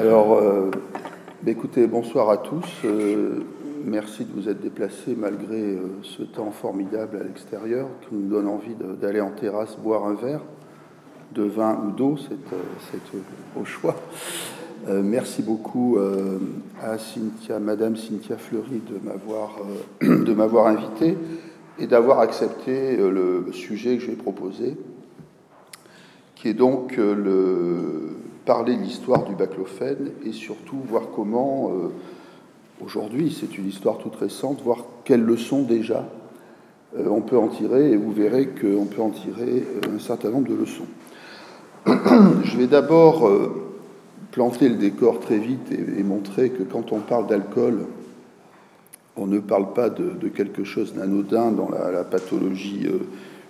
Alors, euh, écoutez, bonsoir à tous. Euh, merci de vous être déplacés malgré euh, ce temps formidable à l'extérieur qui nous donne envie d'aller en terrasse boire un verre de vin ou d'eau, c'est au choix. merci beaucoup à Cynthia, Madame Cynthia Fleury de m'avoir de m'avoir invité et d'avoir accepté le sujet que je vais proposer, qui est donc le parler de l'histoire du baclophène et surtout voir comment, euh, aujourd'hui, c'est une histoire toute récente, voir quelles leçons déjà euh, on peut en tirer, et vous verrez qu'on peut en tirer euh, un certain nombre de leçons. Je vais d'abord planter le décor très vite et, montrer que quand on parle d'alcool, on ne parle pas de, quelque chose d'anodin dans la, pathologie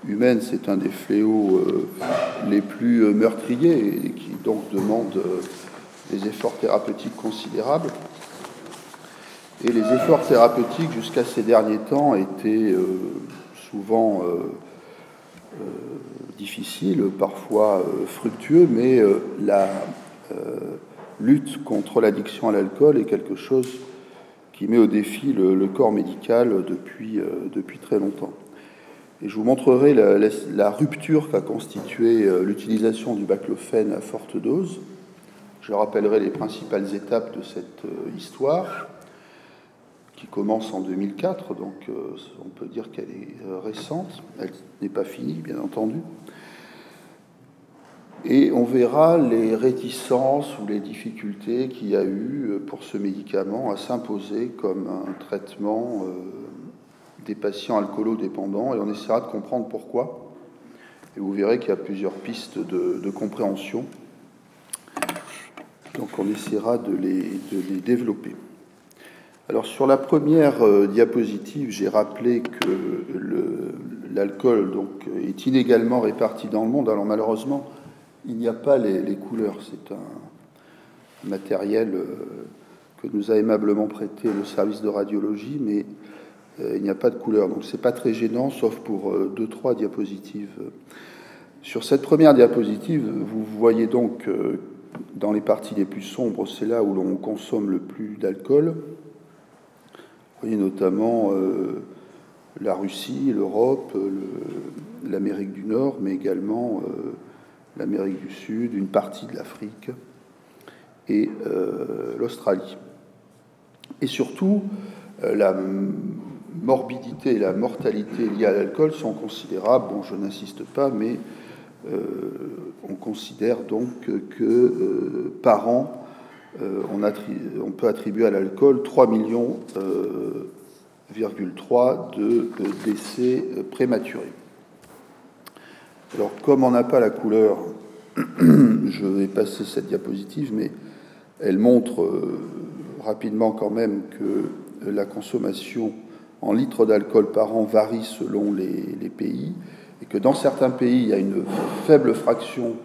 humaine, c'est un des fléaux euh, les plus euh, meurtriers et qui donc demande euh, des efforts thérapeutiques considérables. Et les efforts thérapeutiques jusqu'à ces derniers temps étaient souvent difficiles, parfois fructueux, mais la lutte contre l'addiction à l'alcool est quelque chose qui met au défi le, corps médical depuis, depuis très longtemps. Et je vous montrerai la, rupture qu'a constitué euh, l'utilisation du baclophène à forte dose. Je rappellerai les principales étapes de cette euh, histoire, qui commence en 2004, donc euh, on peut dire qu'elle est récente. Elle n'est pas finie, bien entendu. Et on verra les réticences ou les difficultés qu'il y a eu pour ce médicament à s'imposer comme un traitement des patients alcoolodépendants et on essaiera de comprendre pourquoi. Et vous verrez qu'il y a plusieurs pistes de, compréhension. Donc on essaiera de les, les développer. Alors sur la première euh, diapositive, j'ai rappelé que l'alcool est inégalement réparti dans le monde. Alors malheureusement, il n'y a pas les, les couleurs. C'est un matériel euh, que nous a aimablement prêté le service de radiologie, mais il n'y a pas de couleur. Donc c'est pas très gênant, sauf pour euh, deux, trois diapositives. Sur cette première diapositive, vous voyez donc euh, dans les parties les plus sombres, c'est là où l'on consomme le plus d'alcool. Vous voyez notamment la Russie, l'Europe, l'Amérique du Nord, mais également l'Amérique du Sud, une partie de l'Afrique et l'Australie. Et surtout, la morbidité et la mortalité liées à l'alcool sont considérables. Bon, je n'insiste pas, mais euh, on considère donc que euh, par an, euh, on, on, peut attribuer à l'alcool 3 millions de décès prématurés. Alors, comme on n'a pas la couleur, je vais passer cette diapositive, mais elle montre rapidement quand même que la consommation en litres d'alcool par an varie selon les, pays, et que dans certains pays, il y a une faible fraction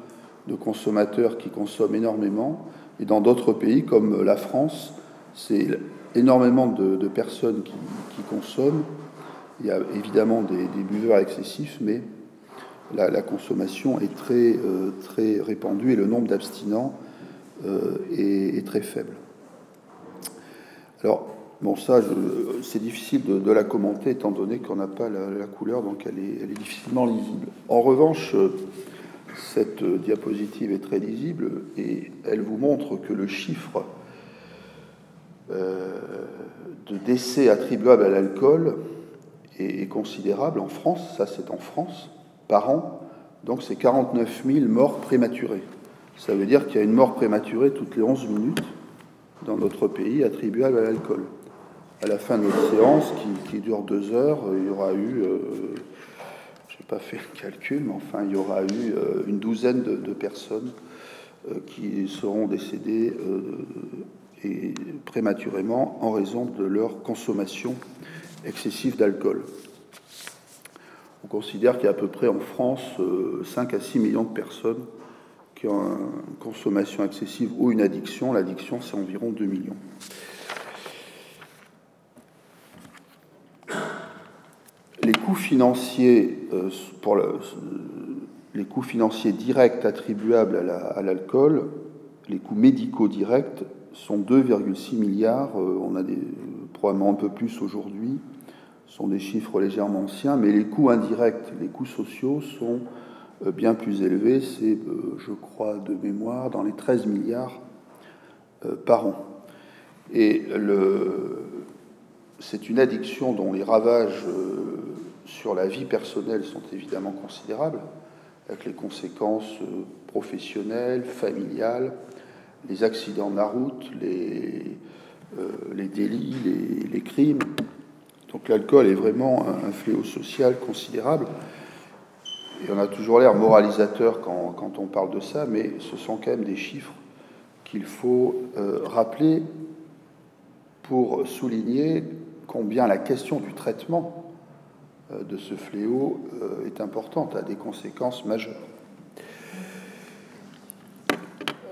de consommateurs qui consomment énormément, et dans d'autres pays, comme la France, c'est énormément de, personnes qui, consomment. Il y a évidemment des, buveurs excessifs, mais la, consommation est très, euh, très répandue et le nombre d'abstinents euh, est, est, très faible. Alors, Bon, ça, c'est difficile de, la commenter étant donné qu'on n'a pas la, couleur, donc elle est, difficilement lisible. En revanche, cette diapositive est très lisible et elle vous montre que le chiffre euh, de décès attribuables à l'alcool est, considérable en France, ça c'est en France, par an, donc c'est 49 000 morts prématurées. Ça veut dire qu'il y a une mort prématurée toutes les 11 minutes dans notre pays attribuable à l'alcool à la fin de notre séance, qui, dure deux heures, il y aura eu, euh, je n'ai pas fait le calcul, mais enfin, il y aura eu euh, une douzaine de, personnes euh, qui seront décédées prématurément en raison de leur consommation excessive d'alcool. On considère qu'il y a à peu près en France 5 à 6 millions de personnes qui ont une consommation excessive ou une addiction. L'addiction, c'est environ 2 millions. Les coûts financiers euh, pour les coûts financiers directs attribuables à l'alcool les coûts médicaux directs sont 2,6 milliards. On a probablement un peu plus aujourd'hui. Sont des chiffres légèrement anciens, mais les coûts indirects, les coûts sociaux sont bien plus élevés. C'est, je crois, de mémoire, dans les 13 milliards par an. Et c'est une addiction dont les ravages sur la vie personnelle sont évidemment considérables, avec les conséquences euh, professionnelles, familiales, les accidents de la route, les, euh, délits, les, crimes. Donc l'alcool est vraiment un, fléau social considérable. Et on a toujours l'air moralisateur quand, on parle de ça, mais ce sont quand même des chiffres qu'il faut euh, rappeler pour souligner combien la question du traitement de ce fléau euh, est importante, a des conséquences majeures.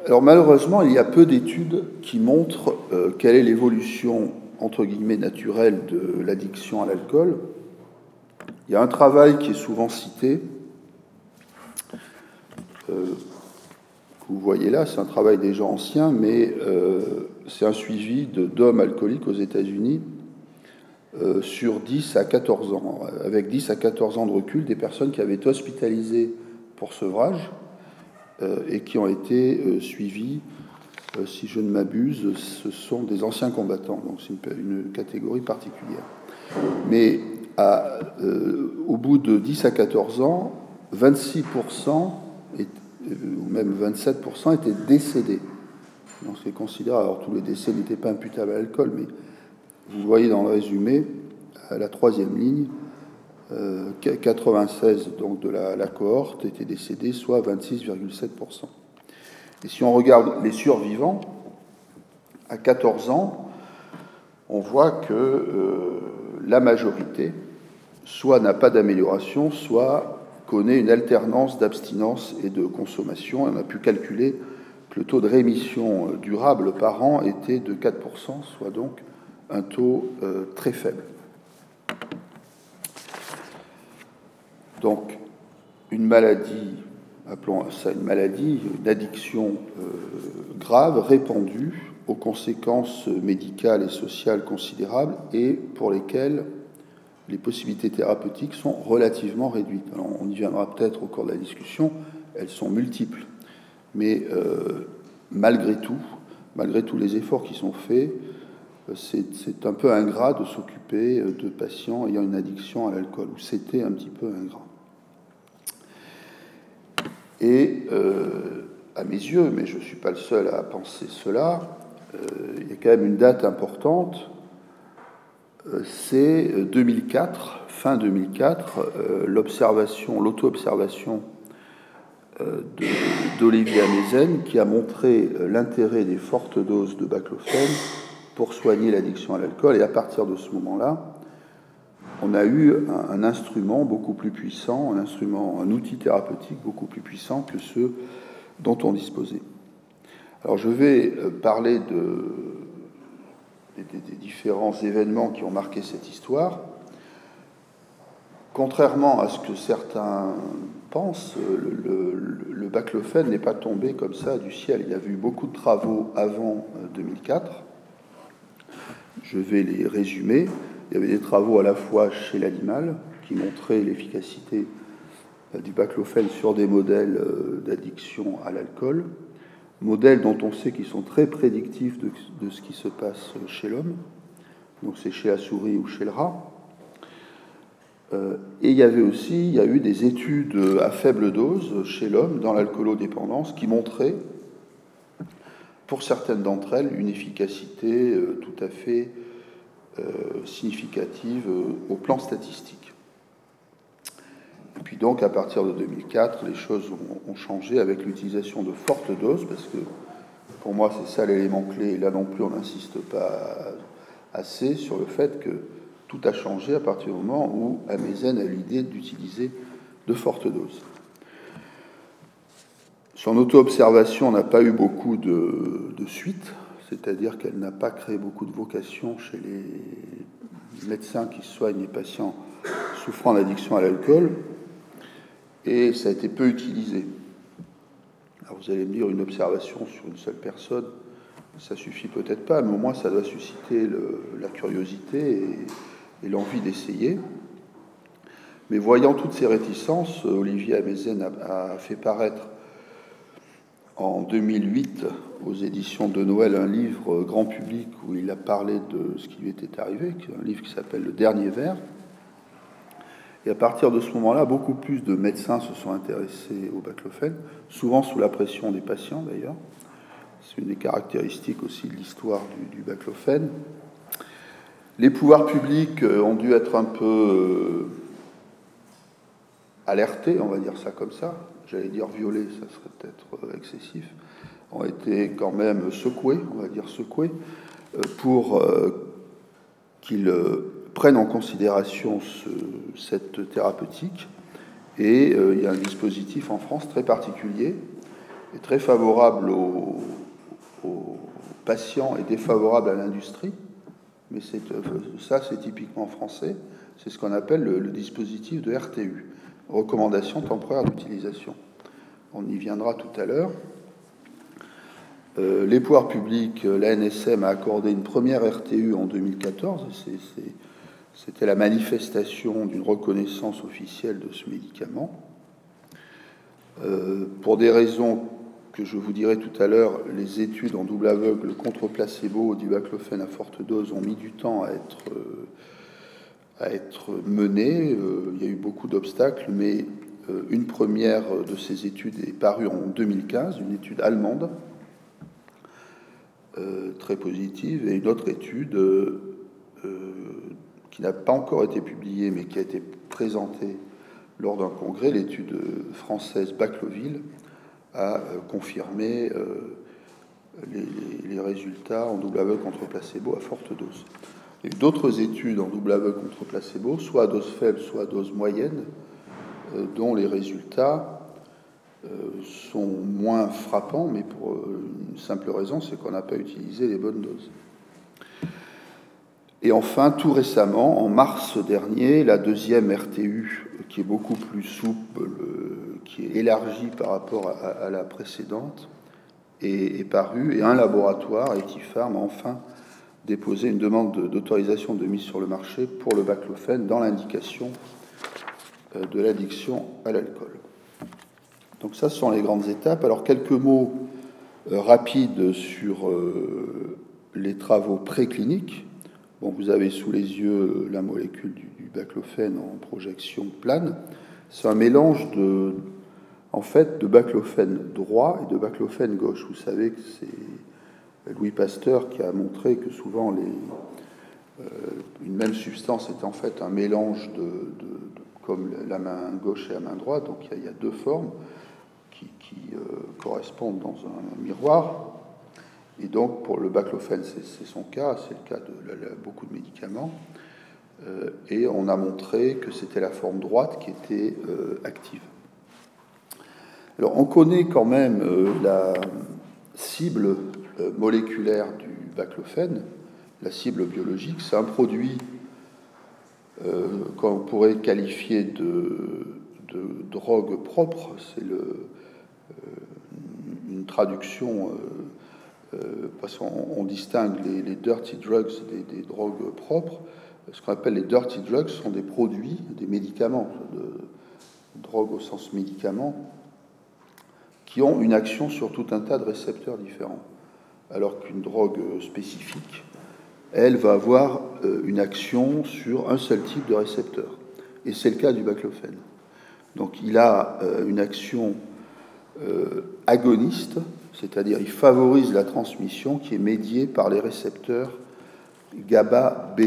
Alors malheureusement, il y a peu d'études qui montrent euh, quelle est l'évolution entre guillemets naturelle de l'addiction à l'alcool. Il y a un travail qui est souvent cité, que vous voyez là, c'est un travail déjà ancien, mais c'est un suivi d'hommes alcooliques aux États-Unis euh, sur 10 à 14 ans, avec 10 à 14 ans de recul, des personnes qui avaient été hospitalisées pour sevrage euh, et qui ont été euh, suivies, si je ne m'abuse, ce sont des anciens combattants, donc c'est une, catégorie particulière. Mais au bout de 10 à 14 ans, 26% ou même 27% étaient décédés. Donc c'est considérable. Alors tous les décès n'étaient pas imputables à l'alcool, mais vous voyez dans le résumé, à la troisième ligne, 96 euh, donc de la, cohorte étaient décédés, soit 26,7%. Et si on regarde les survivants, à 14 ans, on voit que euh, la majorité soit n'a pas d'amélioration, soit connaît une alternance d'abstinence et de consommation. on a pu calculer que le taux de rémission euh, durable par an était de 4%, soit donc un taux euh, très faible. Donc, une maladie, appelons ça une maladie, une addiction euh, grave, répandue, aux conséquences médicales et sociales considérables et pour lesquelles les possibilités thérapeutiques sont relativement réduites. on y viendra peut-être au cours de la discussion, elles sont multiples. Mais euh, malgré tout, malgré tous les efforts qui sont faits, c'est un peu ingrat de s'occuper de patients ayant une addiction à l'alcool, ou c'était un petit peu ingrat. Et euh, à mes yeux, mais je ne suis pas le seul à penser cela, euh, il y a quand même une date importante, euh, c'est 2004, fin 2004, l'observation, l'auto-observation d'Olivier Amezen qui a montré l'intérêt des fortes doses de baclofène pour soigner l'addiction à l'alcool. Et à partir de ce moment-là, on a eu un, instrument beaucoup plus puissant, un instrument, un outil thérapeutique beaucoup plus puissant que ceux dont on disposait. Alors je vais euh, parler de, des, différents événements qui ont marqué cette histoire. Contrairement à ce que certains pensent, le, le, n'est pas tombé comme ça du ciel. Il y a eu beaucoup de travaux avant 2004 euh, je vais les résumer. Il y avait des travaux à la fois chez l'animal qui montraient l'efficacité euh, du baclophène sur des modèles euh, d'addiction à l'alcool, modèles dont on sait qu'ils sont très prédictifs de, ce qui se passe chez l'homme, donc c'est chez la souris ou chez le rat. Euh, et il y avait aussi, il y a eu des études à faible dose chez l'homme dans l'alcoolodépendance qui montraient pour certaines d'entre elles, une efficacité euh, tout à fait euh, significative euh, au plan statistique. Et puis donc, à partir de 2004, les choses ont, changé avec l'utilisation de fortes doses, parce que pour moi, c'est ça l'élément clé. Et là non plus, on n'insiste pas assez sur le fait que tout a changé à partir du moment où Amezen a l'idée d'utiliser de fortes doses. Son auto-observation n'a pas eu beaucoup de, suite, c'est-à-dire qu'elle n'a pas créé beaucoup de vocation chez les médecins qui soignent les patients souffrant d'addiction à l'alcool, et ça a été peu utilisé. vous vous allez me dire, une observation sur une seule personne, ça suffit peut-être pas, mais au moins ça doit susciter la curiosité et, l'envie d'essayer. Mais voyant toutes ces réticences, Olivier Amezen a, fait paraître en 2008 aux éditions de Noël un livre grand public où il a parlé de ce qui lui était arrivé, un livre qui s'appelle Le Dernier Vers. Et à partir de ce moment-là, beaucoup plus de médecins se sont intéressés au baclofène, souvent sous la pression des patients d'ailleurs. C'est une des caractéristiques aussi de l'histoire du, du. Les pouvoirs publics euh, ont dû être un peu euh, alertés, on va dire ça comme ça. J'allais dire violés, ça serait peut-être euh, excessif. Ont été quand même secoués, on va dire secoués, pour qu'ils prennent en considération cette thérapeutique. Et euh, il y a un dispositif en France très particulier et très favorable aux, patients et défavorable à l'industrie. Mais euh, ça, c'est typiquement français. C'est ce qu'on appelle le, dispositif de RTU, recommandation temporaire d'utilisation. On y viendra tout à l'heure. Euh, les pouvoirs publics, la NSM a accordé une première RTU en 2014. C'est c'était la manifestation d'une reconnaissance officielle de ce médicament. Euh, pour des raisons que je vous dirai tout à l'heure, les études en double aveugle contre placebo du baclofène à forte dose ont mis du temps à être, euh, à être menées. Euh, il y a eu beaucoup d'obstacles, mais une première de ces études est parue en 2015, une étude allemande très positive, et une autre étude qui n'a pas encore été publiée, mais qui a été présentée lors d'un congrès, l'étude française Bacloville a euh, confirmé euh, les, résultats en double aveugle contre placebo à forte dose. D'autres études en double aveugle contre placebo, soit à dose faible, soit à dose moyenne, euh, dont les résultats sont moins frappants, mais pour une simple raison, c'est qu'on n'a pas utilisé les bonnes doses. Et enfin, tout récemment, en mars dernier, la deuxième RTU, qui est beaucoup plus souple, qui est élargie par rapport à, la précédente, est, parue, et un laboratoire, Etifarm, a enfin déposé une demande d'autorisation de mise sur le marché pour le baclofène dans l'indication euh, de l'addiction à l'alcool. Donc ça, ce sont les grandes étapes. Alors quelques mots euh, rapides sur euh, les travaux précliniques vous avez sous les yeux la molécule du, baclofène en projection plane. C'est un mélange de, en fait, de baclofène droit et de baclofène gauche. Vous savez que c'est Louis Pasteur qui a montré que souvent les, euh, une même substance est en fait un mélange de, comme la main gauche et la main droite. Donc il y a, deux formes qui, euh, correspondent dans un miroir. Et donc, pour le baclofène, c'est son cas, c'est le cas de beaucoup de médicaments. Euh, et on a montré que c'était la forme droite qui était active. Alors, on connaît quand même la cible moléculaire du baclofène, la cible biologique. C'est un produit qu'on pourrait qualifier de, de drogue propre. C'est une traduction euh, qu'on distingue les, dirty drugs des, drogues propres. Ce qu'on appelle les dirty drugs sont des produits, des médicaments, drogue au sens médicament, qui ont une action sur tout un tas de récepteurs différents. Alors qu'une drogue spécifique, elle va avoir euh, une action sur un seul type de récepteur. Et c'est le cas du baclofène. Donc il a euh, une action agoniste c'est-à-dire il favorise la transmission qui est médiée par les récepteurs GABA B.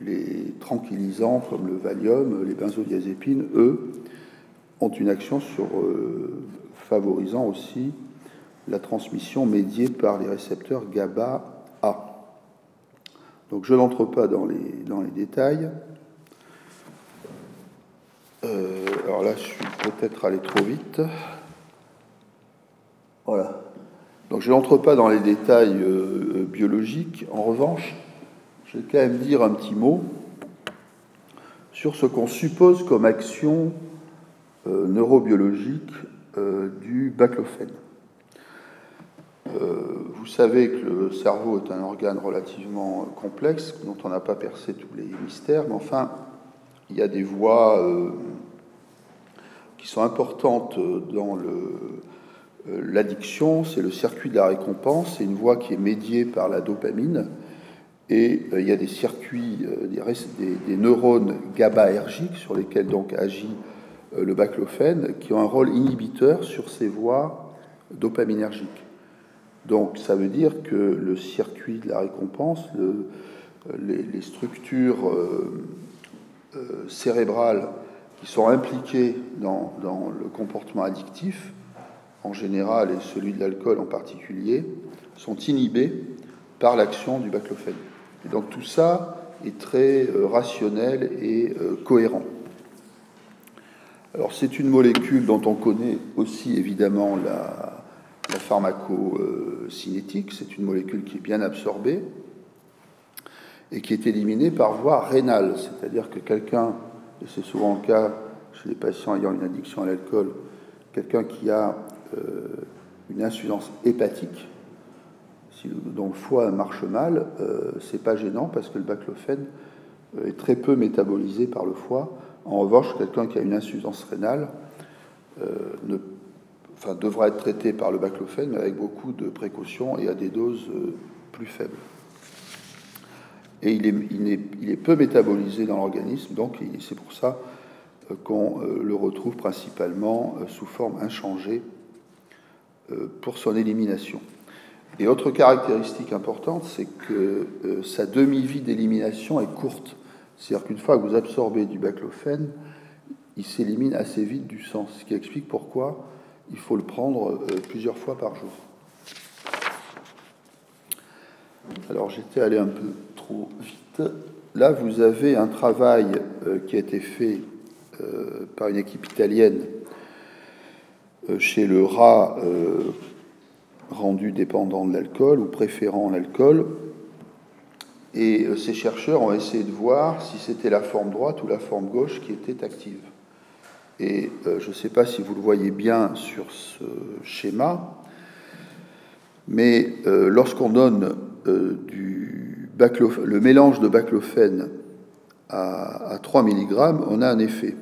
Les tranquillisants comme le Valium, les benzodiazépines, eux, ont une action sur euh, favorisant aussi la transmission médiée par les récepteurs GABA A. Donc je n'entre pas dans les, détails. Euh, alors là, je suis peut-être allé trop vite. Voilà. Donc je n'entre pas dans les détails euh, euh, biologiques. En revanche, je vais quand même dire un petit mot sur ce qu'on suppose comme action neurobiologique du baclofène. Vous savez que le cerveau est un organe relativement complexe, dont on n'a pas percé tous les mystères, mais enfin, il y a des voies qui sont importantes dans l'addiction. C'est le circuit de la récompense, c'est une voie qui est médiée par la dopamine et euh, il y a des circuits, euh, des, neurones GABAergiques sur lesquels donc agit euh, le baclophène, qui ont un rôle inhibiteur sur ces voies dopaminergiques. Donc ça veut dire que le circuit de la récompense, les, structures cérébrales qui sont impliquées dans, le comportement addictif, en général et celui de l'alcool en particulier, sont inhibées par l'action du baclophène. Et donc tout ça est très euh, rationnel et euh, cohérent. Alors c'est une molécule dont on connaît aussi évidemment la, la pharmacocinétique, c'est une molécule qui est bien absorbée et qui est éliminée par voie rénale, c'est-à-dire que quelqu'un, et c'est souvent le cas chez les patients ayant une addiction à l'alcool, quelqu'un qui a euh, une insuffisance hépatique, dont le foie marche mal, euh, c'est pas gênant parce que le baclophène euh, est très peu métabolisé par le foie. En revanche, quelqu'un qui a une insuffisance rénale euh, ne, devra être traité par le baclophène, mais avec beaucoup de précautions et à des doses plus faibles. Et il est, il est, peu métabolisé dans l'organisme, donc c'est pour ça qu'on le retrouve principalement sous forme inchangée pour son élimination. Et autre caractéristique importante, c'est que euh, sa demi-vie d'élimination est courte. C'est-à-dire qu'une fois que vous absorbez du baclophène, il s'élimine assez vite du sang, ce qui explique pourquoi il faut le prendre euh, plusieurs fois par jour. Alors j'étais allé un peu trop vite. Là, vous avez un travail euh, qui a été fait par une équipe italienne chez le rat rendu dépendant de l'alcool ou préférant l'alcool. Et euh, ces chercheurs ont essayé de voir si c'était la forme droite ou la forme gauche qui était active. Et euh, je ne sais pas si vous le voyez bien sur ce schéma, mais euh, lorsqu'on donne du le mélange de baclophène à, à, 3 mg, on a un effet.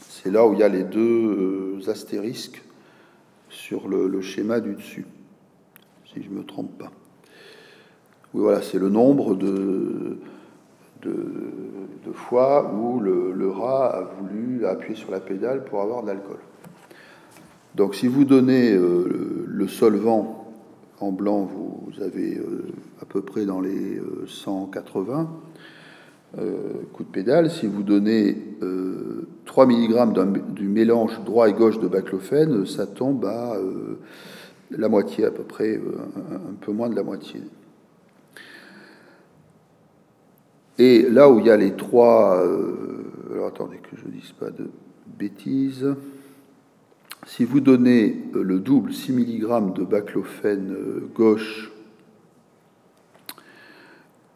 C'est là où il y a les deux astérisques sur le, schéma du dessus, si je ne me trompe pas. Oui, voilà, c'est le nombre de, de, fois où le, rat a voulu appuyer sur la pédale pour avoir de l'alcool. Donc si vous donnez euh, le solvant en blanc, vous, avez euh, à peu près dans les 180 euh, coups de pédale. Si vous donnez 3 mg du mélange droit et gauche de baclophène, ça tombe à la moitié à peu près, un, peu moins de la moitié. Et là où il y a les trois... Euh, alors attendez que je ne dise pas de bêtises. Si vous donnez le double 6 mg de baclophène gauche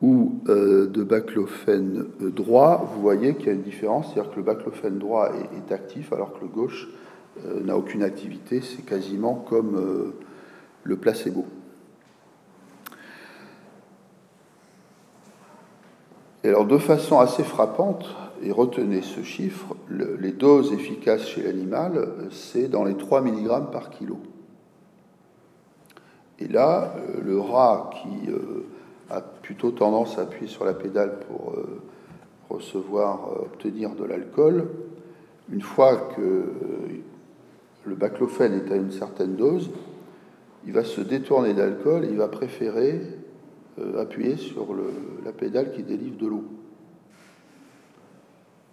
ou euh, de baclophène euh, droit, vous voyez qu'il y a une différence, c'est-à-dire que le baclophène droit est, actif alors que le gauche euh, n'a aucune activité, c'est quasiment comme le placebo. Et alors de façon assez frappante, et retenez ce chiffre, les doses efficaces chez l'animal, c'est dans les 3 mg par kilo. Et là, le rat qui a plutôt tendance à appuyer sur la pédale pour euh, recevoir, euh, obtenir de l'alcool. Une fois que euh, le baclophène est à une certaine dose, il va se détourner d'alcool et il va préférer appuyer sur la pédale qui délivre de l'eau.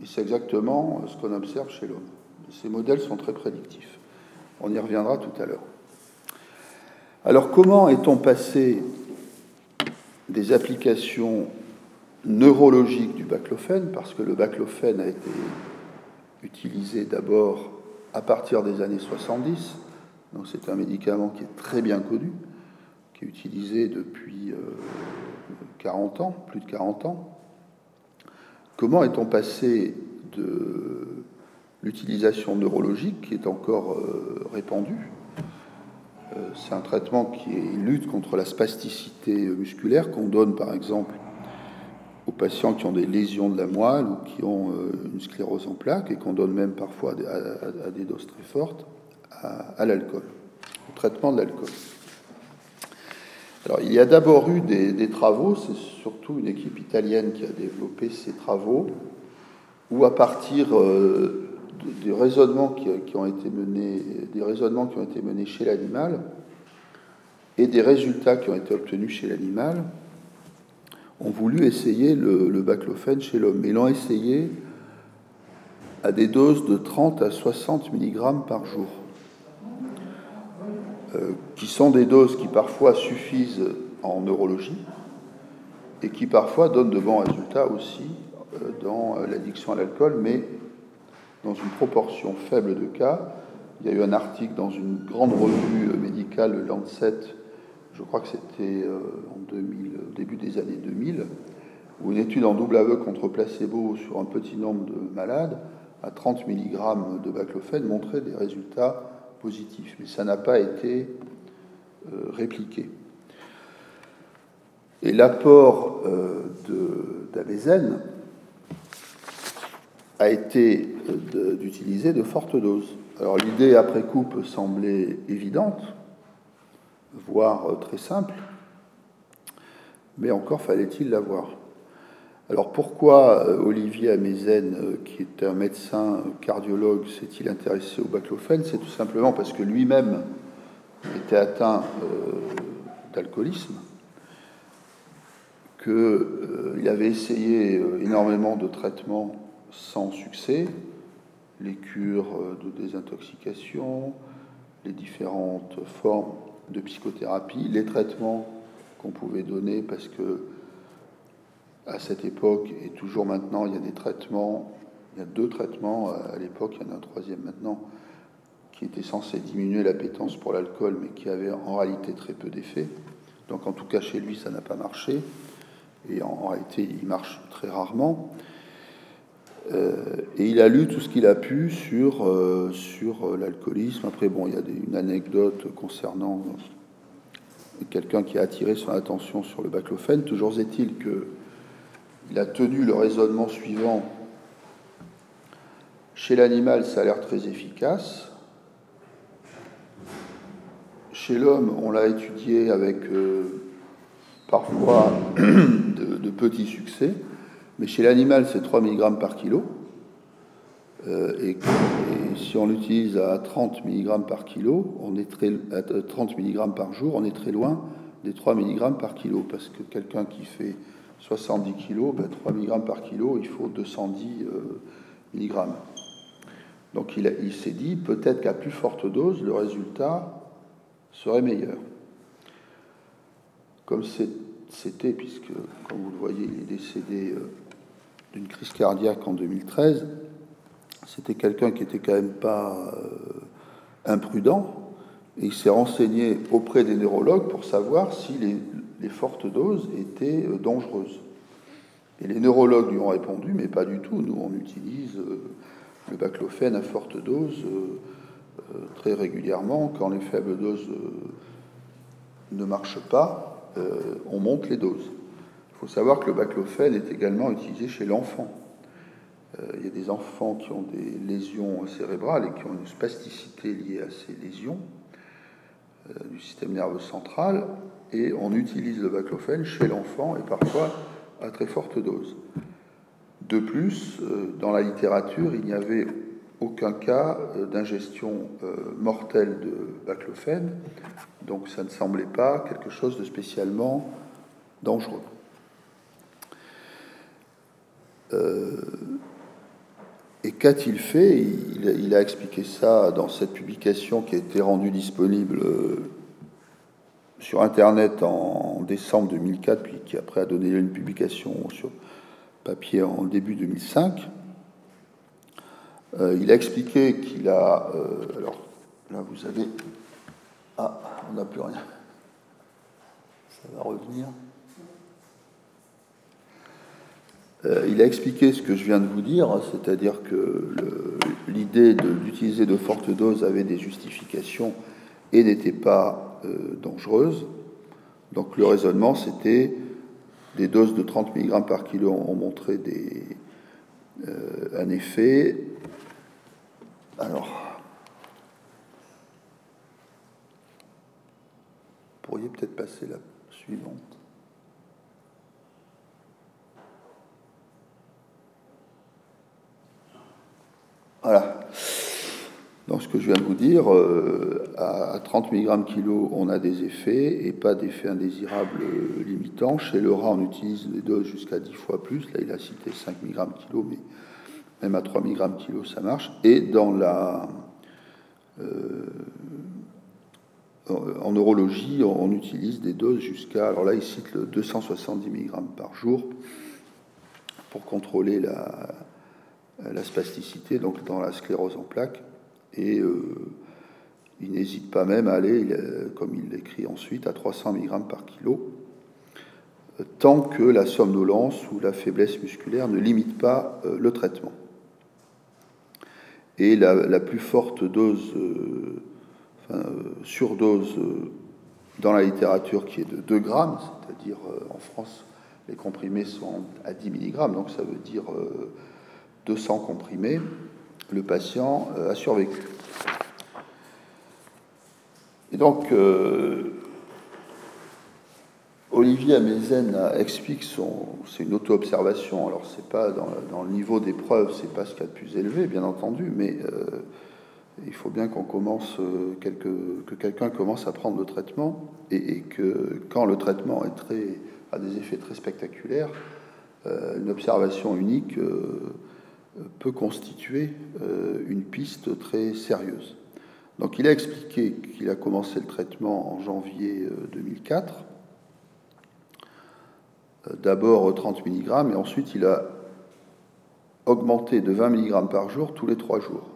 Et c'est exactement ce qu'on observe chez l'homme. Ces modèles sont très prédictifs. On y reviendra tout à l'heure. Alors comment est-on passé des applications neurologiques du baclophène, parce que le baclophène a été utilisé d'abord à partir des années 70, donc c'est un médicament qui est très bien connu, utilisé depuis 40 euh, ans, plus de 40 ans. Comment est-on passé de l'utilisation neurologique qui est encore répandue. C'est un traitement qui lutte contre la spasticité musculaire qu'on donne par exemple aux patients qui ont des lésions de la moelle ou qui ont une sclérose en plaques et qu'on donne même parfois à, des doses très fortes à l'alcool, au traitement de l'alcool. Il y a d'abord eu des, travaux, c'est surtout une équipe italienne qui a développé ces travaux, où à partir euh, des raisonnements qui, ont été menés, chez l'animal et des résultats qui ont été obtenus chez l'animal, ont voulu essayer le, le baclofène chez l'homme. Ils l'ont essayé à des doses de 30 à 60 mg par jour. Euh, qui sont des doses qui parfois suffisent en neurologie et qui parfois donnent de bons résultats aussi euh, dans euh, l'addiction à l'alcool, mais dans une proportion faible de cas. Il y a eu un article dans une grande revue médicale, le Lancet, je crois que c'était en 2000, au début des années 2000, où une étude en double aveugle contre placebo sur un petit nombre de malades à 30 mg de baclofène montrait des résultats mais ça n'a pas été euh, répliqué. Et l'apport euh, a été euh, d'utiliser de fortes doses. Alors l'idée après coup peut sembler évidente, voire très simple, mais encore fallait-il l'avoir. Alors pourquoi euh, Olivier Amezen, euh, qui est un médecin cardiologue, s'est-il intéressé au baclofène? C'est tout simplement parce que lui-même était atteint euh, d'alcoolisme, qu'il avait essayé énormément de traitements sans succès, les cures de désintoxication, les différentes formes de psychothérapie, les traitements qu'on pouvait donner parce que à cette époque et toujours maintenant, il y a des traitements, il y a deux traitements à l'époque, il y en a un troisième maintenant, qui était censé diminuer l'appétence pour l'alcool, mais qui avait en réalité très peu d'effet. Donc en tout cas chez lui, ça n'a pas marché, et en, réalité, il marche très rarement. Euh, et il a lu tout ce qu'il a pu sur, euh, sur l'alcoolisme. Après, bon, il y a une anecdote concernant quelqu'un qui a attiré son attention sur le baclofène. Toujours est-il que il a tenu le raisonnement suivant. Chez l'animal, ça a l'air très efficace. Chez l'homme, on l'a étudié avec euh, parfois de, petits succès, mais chez l'animal, c'est 3 mg par kilo. Euh, et, si on l'utilise à 30 mg par kilo, à 30 mg par jour, on est très loin des 3 mg par kilo, parce que quelqu'un qui fait 70 kg, 3 mg par kilo, il faut 210 euh, mg. Donc il, s'est dit, peut-être qu'à plus forte dose, le résultat serait meilleur. Comme c'était, puisque, comme vous le voyez, il est décédé euh, d'une crise cardiaque en 2013, c'était quelqu'un qui était quand même pas euh, imprudent, et il s'est renseigné auprès des neurologues pour savoir si les, les fortes doses étaient euh, dangereuses. Et les neurologues lui ont répondu, mais pas du tout. Nous, on utilise euh, le baclofène à forte dose euh, très régulièrement. Quand les faibles doses ne marchent pas, on monte les doses. Il faut savoir que le baclofène est également utilisé chez l'enfant. Il y a des enfants qui ont des lésions cérébrales et qui ont une spasticité liée à ces lésions du système nerveux central et on utilise le baclofène chez l'enfant et parfois à très forte dose. De plus, euh, dans la littérature, il n'y avait aucun cas euh, d'ingestion euh, mortelle de baclofène, donc ça ne semblait pas quelque chose de spécialement dangereux. Et qu'a-t-il fait? Il, a expliqué ça dans cette publication qui a été rendue disponible sur Internet en décembre 2004, puis qui après a donné une publication sur papier en début 2005. Euh, il a expliqué qu'il a... Euh, alors là, vous avez... Ah, on n'a plus rien. Ça va revenir. Euh, il a expliqué ce que je viens de vous dire, c'est-à-dire que l'idée d'utiliser de, fortes doses avait des justifications et n'était pas euh, dangereuse. Donc le raisonnement, c'était des doses de 30 mg par kilo ont montré des, un effet. Alors, pourriez peut-être passer la suivante. Voilà. Donc ce que je viens de vous dire, euh, à 30 mg kilo, on a des effets et pas d'effets indésirables limitants. Chez le rat, on utilise des doses jusqu'à 10 fois plus. Là, il a cité 5 mg kilo, mais même à 3 mg kilo, ça marche. Et dans la, euh, en neurologie, on utilise des doses jusqu'à, alors là, il cite le 270 mg par jour pour contrôler la, la spasticité, donc dans la sclérose en plaques. Et euh, il n'hésite pas même à aller, comme il l'écrit ensuite, à 300 mg par kilo, tant que la somnolence ou la faiblesse musculaire ne limite pas euh, le traitement. Et la, plus forte dose euh, euh, surdose euh, dans la littérature qui est de 2 grammes, c'est-à-dire euh, en France, les comprimés sont à 10 mg, donc ça veut dire 200 comprimés, le patient a survécu. Et donc, Olivier Amezen explique son. C'est une auto-observation, alors c'est pas dans, le niveau des preuves, c'est pas ce qu'il y a de plus élevé, bien entendu, mais il faut bien qu'on commence, euh, que quelqu'un commence à prendre le traitement et, que quand le traitement a des effets très spectaculaires, euh, une observation unique euh, peut constituer une piste très sérieuse. Donc il a expliqué qu'il a commencé le traitement en janvier 2004, d'abord 30 mg et ensuite il a augmenté de 20 mg par jour tous les trois jours.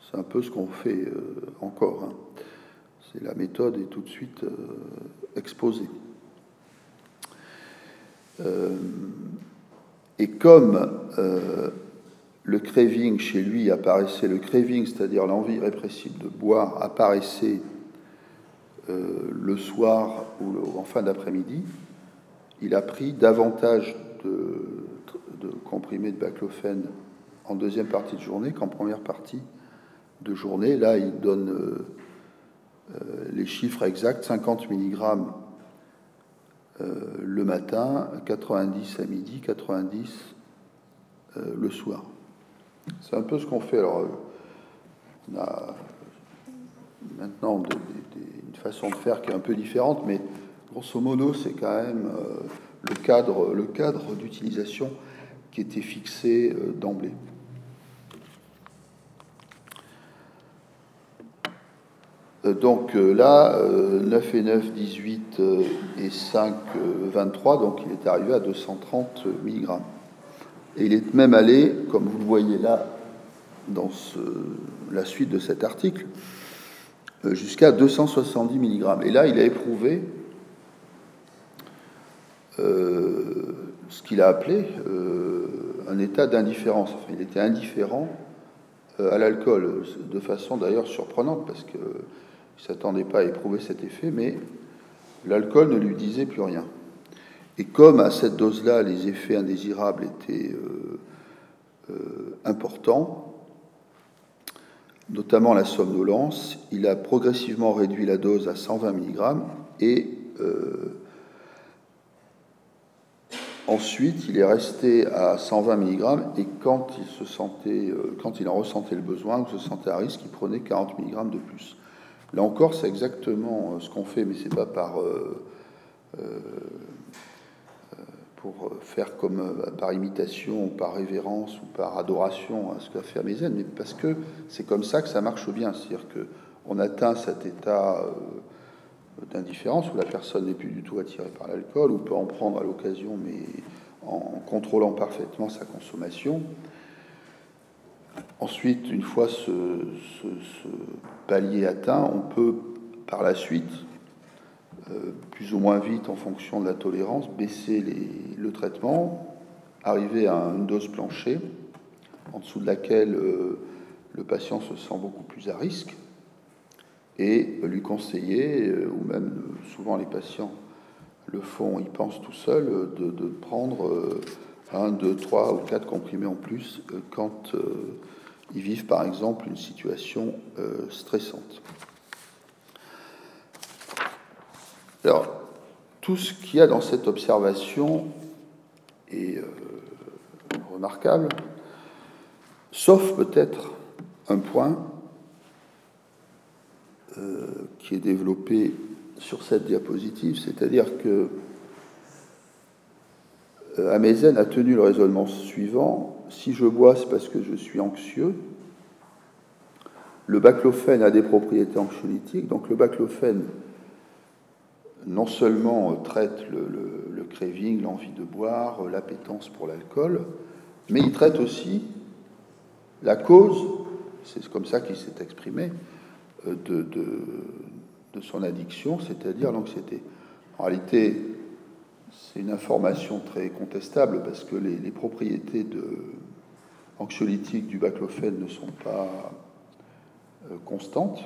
C'est un peu ce qu'on fait euh, encore. Hein. C'est la méthode est tout de suite euh, exposée. Euh, et comme le craving chez lui apparaissait, le craving, c'est-à-dire l'envie répressible de boire, apparaissait le soir ou en fin d'après-midi, il a pris davantage de, comprimés de baclofène en deuxième partie de journée qu'en première partie de journée. Là, il donne euh, euh, les chiffres exacts 50 mg euh, le matin, 90 à midi, 90 le soir. C'est un peu ce qu'on fait. Alors, on a maintenant une façon de faire qui est un peu différente, mais grosso modo, c'est quand même le cadre, le cadre d'utilisation qui était fixé d'emblée. Euh, donc euh, là, 9 euh, et 9, 18 et 5, 23, donc il est arrivé à 230 mg. Et il est même allé, comme vous le voyez là, dans la suite de cet article, jusqu'à 270 mg. Et là, il a éprouvé ce qu'il a appelé un état d'indifférence. Enfin, il était indifférent à l'alcool, de façon d'ailleurs surprenante, parce que il ne s'attendait pas à éprouver cet effet, mais l'alcool ne lui disait plus rien. Et comme à cette dose-là, les effets indésirables étaient euh, euh, importants, notamment la somnolence, il a progressivement réduit la dose à 120 mg et euh, ensuite il est resté à 120 mg et quand il se sentait, quand il en ressentait le besoin ou se sentait à risque, il prenait 40 mg de plus. Là encore, c'est exactement ce qu'on fait, mais c'est pas par pour faire comme par imitation, par révérence ou par adoration à ce qu'a fait Amézène, mais parce que c'est comme ça que ça marche bien. C'est-à-dire qu'on atteint cet état d'indifférence où la personne n'est plus du tout attirée par l'alcool ou peut en prendre à l'occasion, mais en contrôlant parfaitement sa consommation. Ensuite, une fois ce, palier atteint, on peut par la suite, euh, plus ou moins vite en fonction de la tolérance, baisser le traitement arriver à une dose plancher, en dessous de laquelle euh, le patient se sent beaucoup plus à risque, et lui conseiller, euh, ou même souvent les patients le font, ils pensent tout seuls, de, prendre un, deux, trois ou quatre comprimés en plus quand ils vivent par exemple une situation stressante. Alors, tout ce qu'il y a dans cette observation est euh, remarquable, sauf peut-être un point euh, qui est développé sur cette diapositive, c'est-à-dire que euh, Amezen a tenu le raisonnement suivant si je bois, c'est parce que je suis anxieux. Le baclofène a des propriétés anxiolytiques, donc le baclofène non seulement traite le, craving, l'envie de boire, l'appétence pour l'alcool, mais il traite aussi la cause, c'est comme ça qu'il s'est exprimé, euh, de, de, son addiction, c'est-à-dire l'anxiété. En réalité, c'est une information très contestable parce que les, propriétés anxiolytiques du baclofène ne sont pas euh, constantes.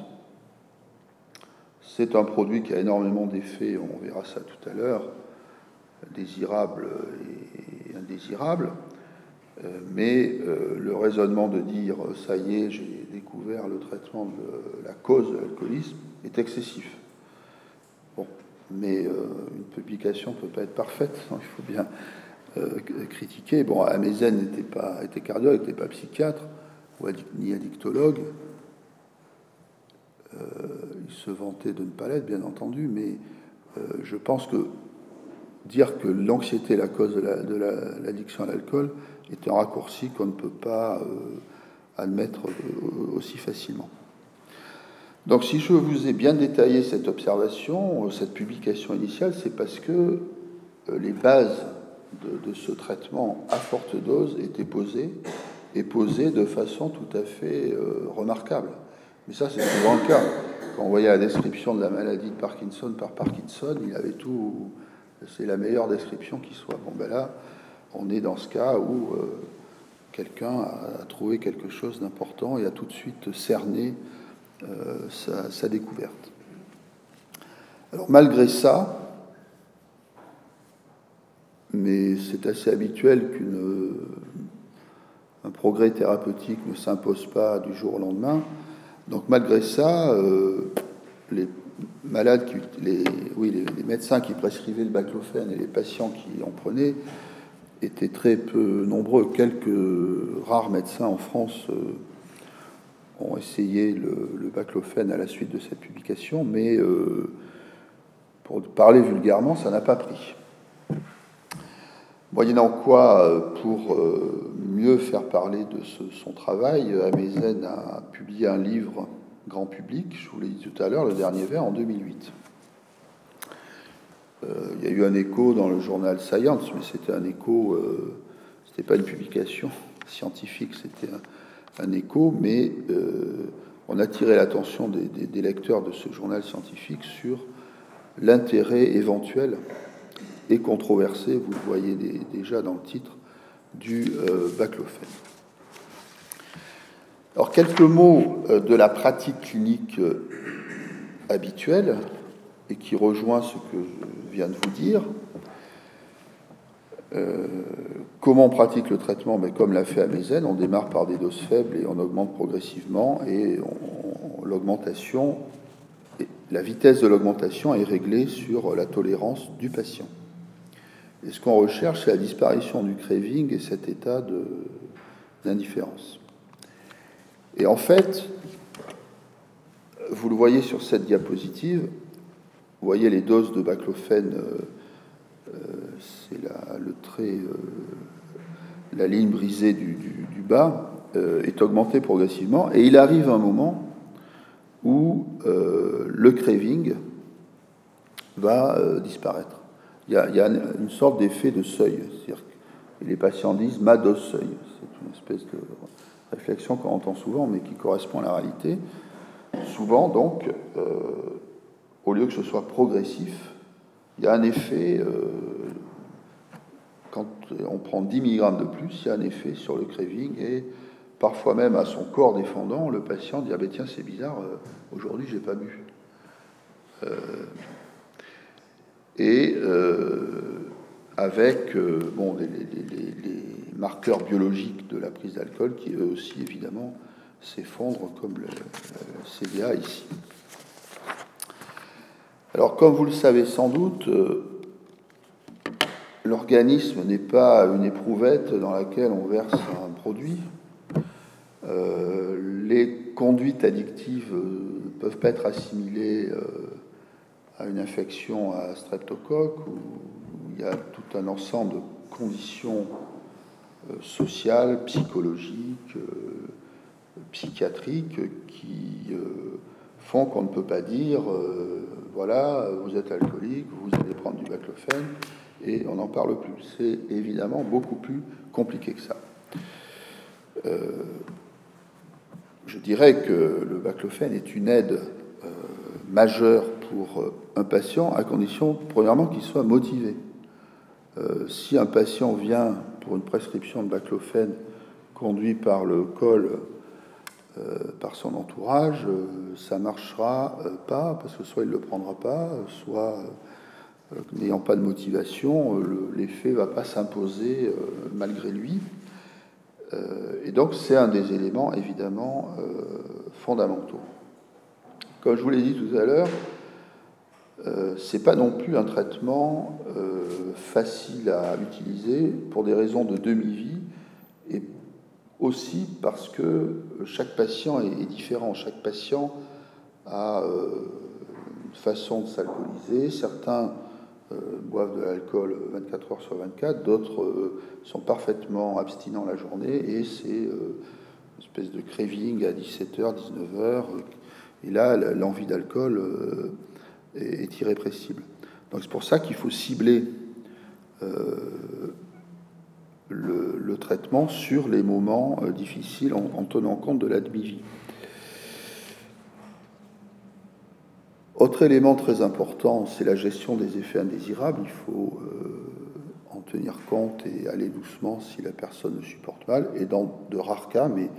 C'est un produit qui a énormément d'effets, on verra ça tout à l'heure, désirables et indésirables. Euh, mais euh, le raisonnement de dire ça y est, j'ai découvert le traitement de la cause de l'alcoolisme est excessif. Bon, mais euh, une publication ne peut pas être parfaite, hein, il faut bien critiquer. Bon, Amézen n'était pas était cardiologue, n'était pas psychiatre ni addictologue. Euh, il se vantait de ne pas l'être, bien entendu, mais euh, je pense que dire que l'anxiété est la cause de l'addiction à l'alcool est un raccourci qu'on ne peut pas euh, admettre aussi facilement. Donc si je vous ai bien détaillé cette observation, cette publication initiale, c'est parce que les bases de, de, ce traitement à forte dose étaient posées et posées de façon tout à fait remarquable. Mais ça, c'est souvent le cas. Quand on voyait la description de la maladie de Parkinson par Parkinson, il avait tout. C'est la meilleure description qui soit. Bon, ben là, on est dans ce cas où euh, quelqu'un a, trouvé quelque chose d'important et a tout de suite cerné euh, sa, découverte. Alors, malgré ça, mais c'est assez habituel qu'un progrès thérapeutique ne s'impose pas du jour au lendemain. Donc malgré ça, euh, les malades, les, oui, les, médecins qui prescrivaient le baclofène et les patients qui en prenaient étaient très peu nombreux. Quelques rares médecins en France euh, ont essayé le, baclofène à la suite de cette publication, mais euh, pour parler vulgairement, ça n'a pas pris. Moyennant quoi, pour mieux faire parler de son travail, Amezen a publié un livre grand public, je vous l'ai dit tout à l'heure, Le Dernier Vers, en 2008. Euh, il y a eu un écho dans le journal Science, mais c'était un écho, euh, c'était pas une publication scientifique, c'était un, écho, mais euh, on a tiré l'attention des, lecteurs de ce journal scientifique sur l'intérêt éventuel et controversé, vous le voyez déjà dans le titre, du euh, baclofène. Alors, quelques mots euh, de la pratique clinique euh, habituelle et qui rejoint ce que je viens de vous dire. comment on pratique le traitement? Mais Comme l'a fait Amezen, on démarre par des doses faibles et on augmente progressivement et l'augmentation, la vitesse de l'augmentation est réglée sur la tolérance du patient. Et ce qu'on recherche, c'est la disparition du craving et cet état d'indifférence. Et en fait, vous le voyez sur cette diapositive, vous voyez les doses de baclofène, euh, euh, c'est le trait, euh, la ligne brisée du, bas, est augmentée progressivement, et il arrive un moment où le craving va disparaître il y, a, une sorte d'effet de seuil. Que les patients disent ma dose seuil. C'est une espèce de réflexion qu'on entend souvent, mais qui correspond à la réalité. Souvent, donc, euh, au lieu que ce soit progressif, il y a un effet euh, quand on prend 10 mg de plus, il y a un effet sur le craving et parfois même à son corps défendant, le patient dit ah ben tiens c'est bizarre, euh, aujourd'hui j'ai pas bu. Euh, et euh, avec bon, les, marqueurs biologiques de la prise d'alcool qui eux aussi évidemment s'effondrent comme le, le, CDA ici. Alors comme vous le savez sans doute, l'organisme n'est pas une éprouvette dans laquelle on verse un produit. Euh, les conduites addictives euh, peuvent pas être assimilées euh, à une infection à streptocoque, où il y a tout un ensemble de conditions sociales, psychologiques, psychiatriques qui font qu'on ne peut pas dire voilà, vous êtes alcoolique, vous allez prendre du baclofène et on n'en parle plus. C'est évidemment beaucoup plus compliqué que ça. Euh, je dirais que le baclofène est une aide euh, majeure pour euh, un patient à condition, premièrement, qu'il soit motivé. si un patient vient pour une prescription de baclofène conduit par le col, par son entourage, ça marchera pas parce que soit il ne le prendra pas, soit euh, n'ayant pas de motivation, euh, l'effet ne va pas s'imposer euh, malgré lui. Et donc c'est un des éléments évidemment fondamentaux. Comme je vous l'ai dit tout à l'heure, c'est pas non plus un traitement facile à utiliser pour des raisons de demi-vie et aussi parce que chaque patient est différent. Chaque patient a une façon de s'alcooliser. Certains euh, boivent de l'alcool 24 heures sur 24, d'autres euh, sont parfaitement abstinents la journée et c'est euh, une espèce de craving à 17h, 19h. Et là, l'envie d'alcool est irrépressible. Donc c'est pour ça qu'il faut cibler le, traitement sur les moments difficiles en, tenant compte de la demi-vie. Autre élément très important, c'est la gestion des effets indésirables. Il faut euh, en tenir compte et aller doucement si la personne ne supporte mal. Et dans de rares cas, mais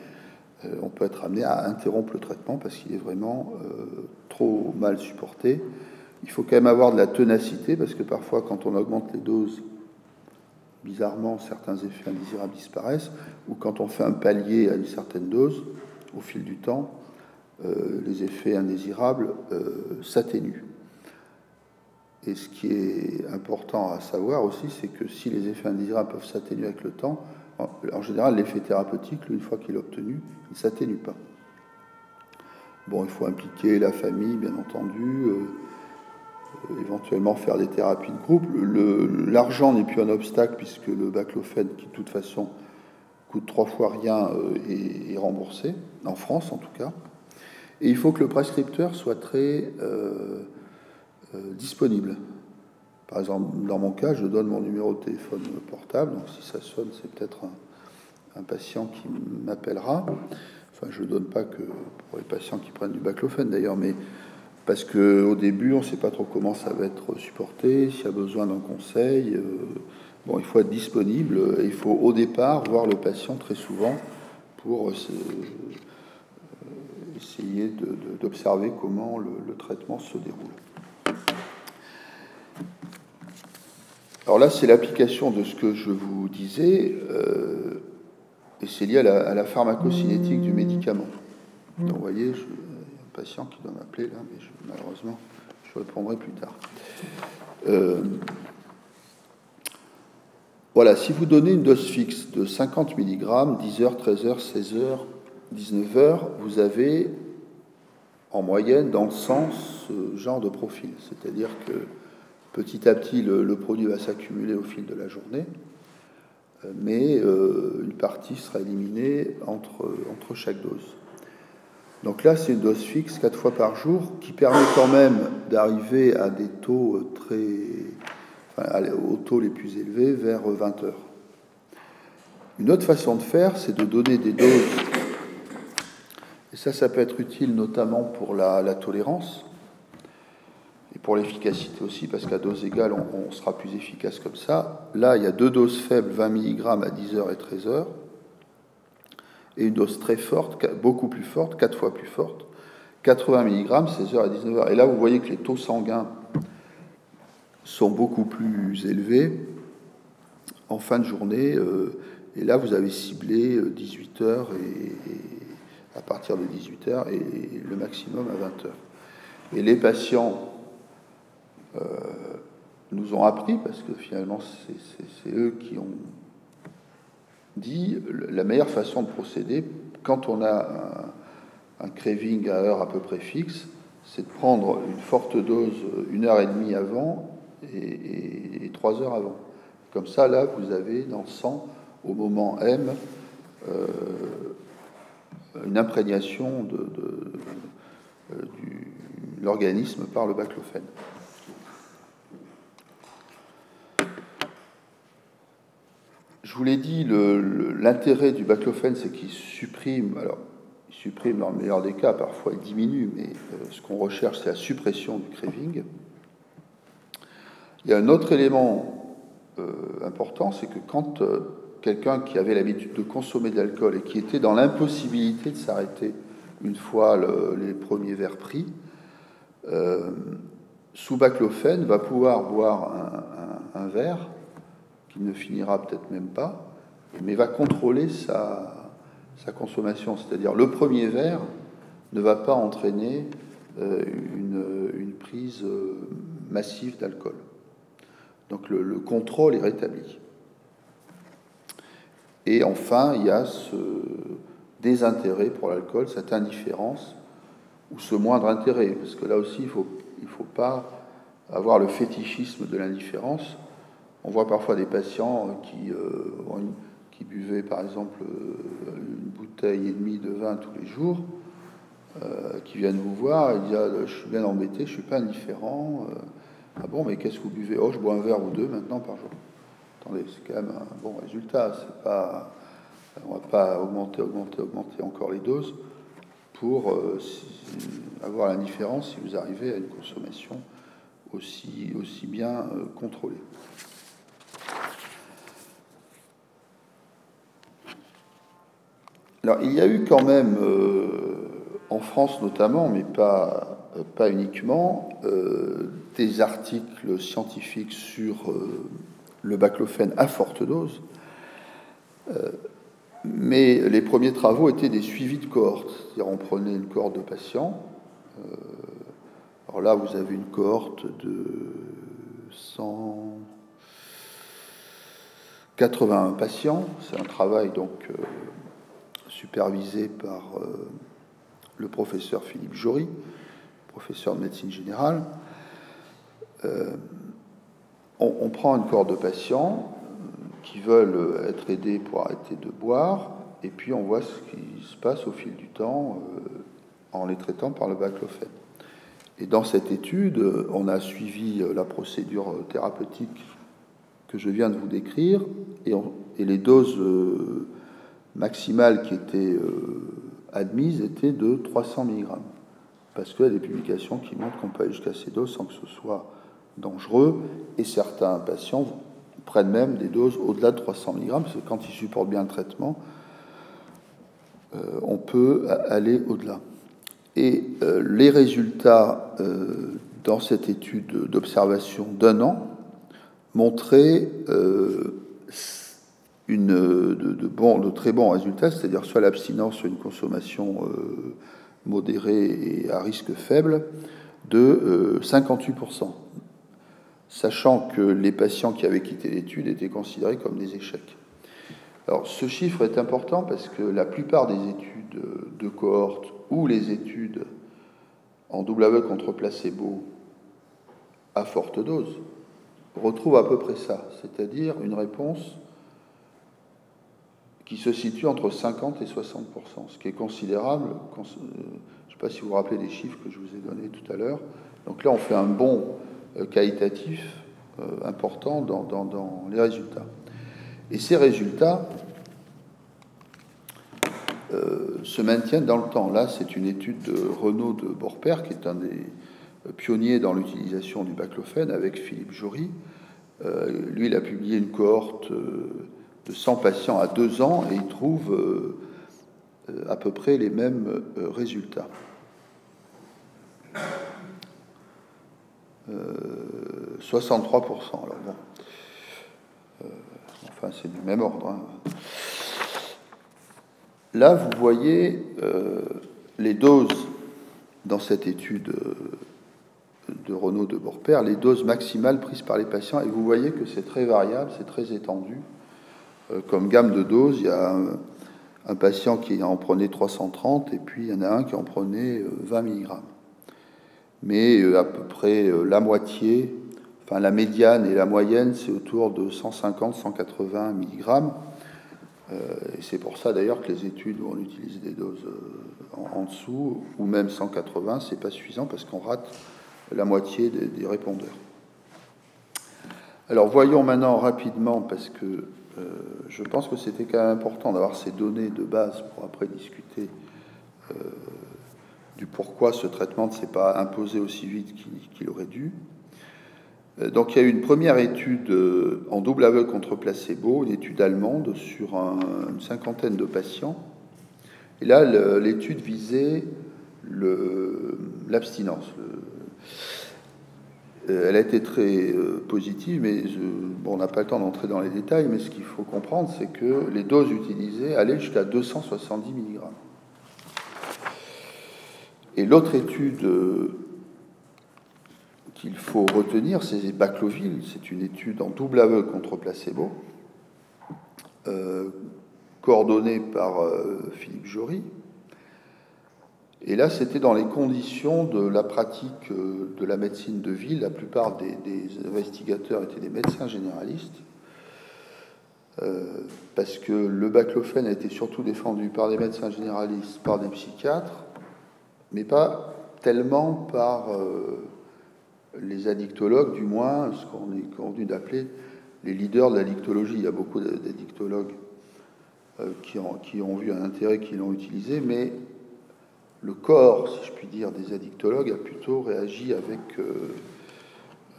euh, on peut être amené à interrompre le traitement parce qu'il est vraiment euh, trop mal supporté. Il faut quand même avoir de la ténacité parce que parfois, quand on augmente les doses, bizarrement, certains effets indésirables disparaissent. Ou quand on fait un palier à une certaine dose, au fil du temps, euh, les effets indésirables euh, s'atténuent. Et ce qui est important à savoir aussi, c'est que si les effets indésirables peuvent s'atténuer avec le temps, en, général, l'effet thérapeutique, une fois qu'il est obtenu, ne s'atténue pas. Bon, il faut impliquer la famille, bien entendu, euh, éventuellement faire des thérapies de groupe. L'argent n'est plus un obstacle puisque le baclofène, qui de toute façon coûte trois fois rien, est remboursé, en France en tout cas. Et il faut que le prescripteur soit très euh, euh, disponible. Par exemple, dans mon cas, je donne mon numéro de téléphone portable, donc si ça sonne, c'est peut-être un, patient qui m'appellera. Enfin, je ne donne pas que pour les patients qui prennent du baclofen d'ailleurs, mais parce qu'au début, on ne sait pas trop comment ça va être supporté, s'il y a besoin d'un conseil. Euh, bon, il faut être disponible il faut au départ voir le patient très souvent pour essayer d'observer comment le, traitement se déroule. Alors là, c'est l'application de ce que je vous disais, euh, et c'est lié à la, pharmacocinétique du médicament. Donc vous voyez, je, un patient qui doit m'appeler là, mais malheureusement, je répondrai plus tard. Euh, voilà, si vous donnez une dose fixe de 50 mg, 10h, 13h, 16h, 19 heures, vous avez en moyenne dans le sens ce genre de profil. C'est-à-dire que petit à petit, le, produit va s'accumuler au fil de la journée, mais euh, une partie sera éliminée entre, entre chaque dose. Donc là, c'est une dose fixe, quatre fois par jour, qui permet quand même d'arriver à des taux très, enfin, aux taux les plus élevés vers 20 heures. Une autre façon de faire, c'est de donner des doses et ça, ça peut être utile notamment pour la, tolérance. Pour l'efficacité aussi, parce qu'à dose égale, on, sera plus efficace comme ça. Là, il y a deux doses faibles, 20 mg à 10h et 13h, et une dose très forte, beaucoup plus forte, 4 fois plus forte, 80 mg, 16h à 19h. Et là, vous voyez que les taux sanguins sont beaucoup plus élevés en fin de journée. Euh, et là, vous avez ciblé 18h euh, et, à partir de 18h et le maximum à 20h. Et les patients euh, nous ont appris, parce que finalement c'est eux qui ont dit la meilleure façon de procéder quand on a un, craving à heure à peu près fixe, c'est de prendre une forte dose une heure et demie avant et, trois heures avant. Comme ça, là, vous avez dans le sang, au moment M, euh, une imprégnation de, euh, du l'organisme par le baclophène. Vous l'ai dit, l'intérêt du baclophène, c'est qu'il supprime, alors il supprime dans le meilleur des cas, parfois il diminue, mais euh, ce qu'on recherche, c'est la suppression du craving. Il y a un autre élément euh, important, c'est que quand euh, quelqu'un qui avait l'habitude de consommer de l'alcool et qui était dans l'impossibilité de s'arrêter une fois les premiers verres pris, sous baclophène va pouvoir boire un, verre qui ne finira peut-être même pas, mais va contrôler sa, consommation. C'est-à-dire le premier verre ne va pas entraîner euh, une, prise euh, massive d'alcool. Donc le, le, contrôle est rétabli. Et enfin, il y a ce désintérêt pour l'alcool, cette indifférence ou ce moindre intérêt, parce que là aussi, il ne faut pas avoir le fétichisme de l'indifférence. On voit parfois des patients qui, euh, buvaient par exemple euh, une bouteille et demie de vin tous les jours, euh, qui viennent vous voir et disent ah, Je suis bien embêté, je ne suis pas indifférent. ah bon, mais qu'est-ce que vous buvez? Oh, je bois un verre ou deux maintenant par jour. Attendez, c'est quand même un bon résultat. C'est pas, on ne va pas augmenter, augmenter, augmenter encore les doses pour euh, avoir la différence si vous arrivez à une consommation aussi, bien contrôlée. Alors, il y a eu quand même, euh, en France notamment, mais pas, pas uniquement, des articles scientifiques sur le baclophène à forte dose mais les premiers travaux étaient des suivis de cohortes. C'est-à-dire, on prenait une cohorte de patients. Euh, alors là, vous avez une cohorte de 181 patients. C'est un travail donc euh, supervisé par euh, le professeur Philippe Jory, professeur de médecine générale. on, prend une cohorte de patients qui veulent être aidés pour arrêter de boire, et puis on voit ce qui se passe au fil du temps euh, en les traitant par le baclophène. Et dans cette étude, on a suivi euh, la procédure thérapeutique que je viens de vous décrire, et les doses euh, maximales qui étaient admises étaient de 300 mg. Parce qu'il y a des publications qui montrent qu'on peut aller jusqu'à ces doses sans que ce soit dangereux, et certains patients prennent même des doses au-delà de 300 mg, parce que quand ils supportent bien le traitement, euh, on peut aller au-delà. Et euh, les résultats euh, dans cette étude d'observation d'un an montraient une, de, de, très bons résultats, c'est-à-dire soit l'abstinence, soit une consommation modérée et à risque faible, de 58% sachant que les patients qui avaient quitté l'étude étaient considérés comme des échecs. Alors ce chiffre est important parce que la plupart des études de cohorte ou les études en double aveugle contre placebo à forte dose retrouvent à peu près ça, c'est-à-dire une réponse qui se situe entre 50 et 60% ce qui est considérable. Je ne sais pas si vous vous rappelez des chiffres que je vous ai donnés tout à l'heure. Donc là, on fait un bon euh, qualitatif euh, important dans, les résultats. Et ces résultats euh, se maintiennent dans le temps. Là, c'est une étude de Renaud de Borper, qui est un des pionnier dans l'utilisation du baclofène avec Philippe Jory. lui, il a publié une cohorte de 100 patients à deux ans et il trouve à peu près les mêmes résultats. 63%. Alors bon, euh, enfin c'est du même ordre. Hein. Là, vous voyez euh, les doses dans cette étude euh, de Renaud de Borpère, les doses maximales prises par les patients, et vous voyez que c'est très variable, c'est très étendu. Comme gamme de doses, il y a un, patient qui en prenait 330, et puis il y en a un qui en prenait 20 mg mais euh, à peu près euh, la moitié, enfin la médiane et la moyenne, c'est autour de 150-180 mg. et c'est pour ça d'ailleurs que les études où on utilise des doses euh, en, dessous, ou même 180, c'est pas suffisant parce qu'on rate la moitié des, répondeurs. Alors voyons maintenant rapidement, parce que je pense que c'était quand même important d'avoir ces données de base pour après discuter du pourquoi ce traitement ne s'est pas imposé aussi vite qu'il aurait dû. Euh, donc il y a eu une première étude euh, en double aveugle contre placebo, une étude allemande sur une cinquantaine de patients. Et là, l'étude visait l'abstinence. Euh, elle a été très positive, mais bon, on n'a pas le temps d'entrer dans les détails, mais ce qu'il faut comprendre, c'est que les doses utilisées allaient jusqu'à 270 mg. Et l'autre étude euh, qu'il faut retenir, c'est Bacloville. C'est une étude en double aveugle contre placebo, euh, coordonnée par euh, Philippe Jory. Et là, c'était dans les conditions de la pratique de la médecine de ville. La plupart des, investigateurs étaient des médecins généralistes, parce que le baclofène a été surtout défendu par des médecins généralistes, par des psychiatres, mais pas tellement par euh, les addictologues, du moins ce qu'on est convenu d'appeler les leaders de l'addictologie. Il y a beaucoup d'addictologues euh, qui, ont, qui, ont, vu un intérêt, qui l'ont utilisé, mais le corps, si je puis dire, des addictologues a plutôt réagi avec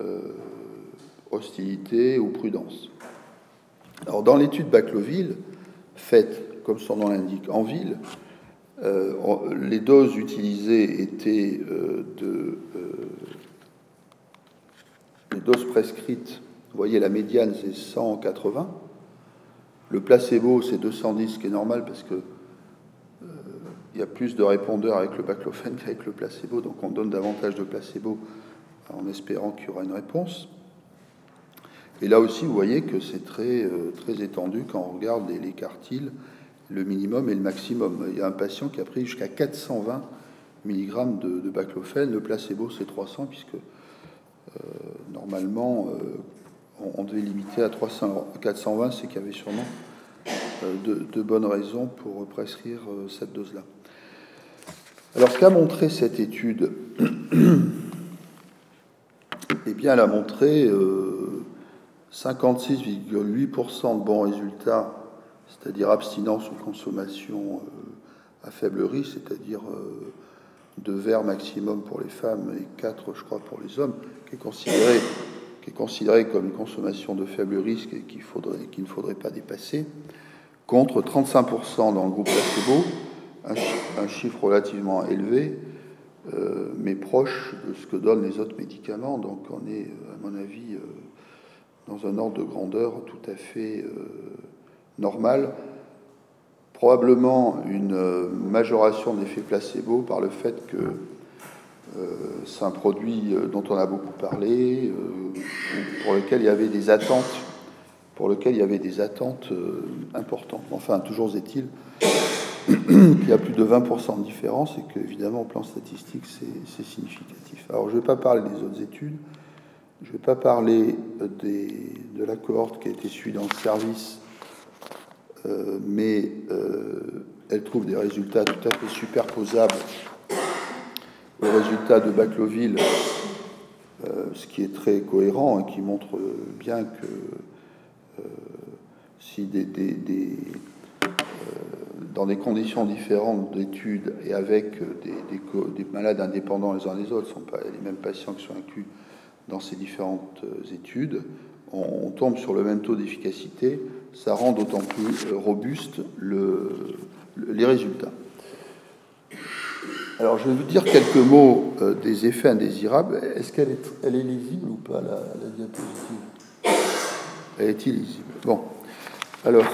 euh, hostilité ou prudence. Alors dans l'étude Bacloville, faite, comme son nom l'indique, en ville, euh, les doses utilisées étaient euh, de. Euh, les doses prescrites, vous voyez, la médiane, c'est 180. Le placebo, c'est 210, ce qui est normal parce que il y a plus de répondeurs avec le baclofène qu'avec le placebo, donc on donne davantage de placebo en espérant qu'il y aura une réponse. Et là aussi, vous voyez que c'est très, très étendu quand on regarde les, les cartiles le minimum et le maximum. Il y a un patient qui a pris jusqu'à 420 mg de, de baclofène. Le placebo, c'est 300, puisque euh, normalement, euh, on, devait limiter à 300, 420, c'est qu'il y avait sûrement euh, de, bonnes raisons pour prescrire cette dose-là. Alors, qu'a montré cette étude Eh bien, elle a montré 56,8% de bons résultats c'est-à-dire abstinence ou consommation euh, à faible risque, c'est-à-dire euh, deux verres maximum pour les femmes et quatre, je crois, pour les hommes, qui est considéré, comme une consommation de faible risque et qu'il ne faudrait pas dépasser, contre 35% dans le groupe placebo, un, chiffre relativement élevé, euh, mais proche de ce que donnent les autres médicaments. Donc on est, à mon avis, dans un ordre de grandeur tout à fait normal, probablement une euh, majoration d'effet placebo par le fait que euh, c'est un produit euh, dont on a beaucoup parlé, pour lequel il y avait des attentes, pour lequel il y avait des attentes importantes. Enfin, toujours est-il qu'il y a plus de 20% de différence et qu'évidemment, au plan statistique, c'est significatif. Alors, je ne vais pas parler des autres études, je ne vais pas parler de la cohorte qui a été suivie dans le service euh, mais euh, elle trouve des résultats tout à fait superposables aux résultats de Bacloville, euh, ce qui est très cohérent et qui montre bien que si des, dans des conditions différentes d'études et avec des, des, malades indépendants les uns des autres, ce sont pas les mêmes patients qui sont inclus dans ces différentes études, on, tombe sur le même taux d'efficacité, ça rend d'autant plus robuste le, les résultats. Alors, je vais vous dire quelques mots euh, des effets indésirables. Est-ce qu'elle est, elle est lisible ou pas, la, diapositive? Elle est illisible. Bon. Alors,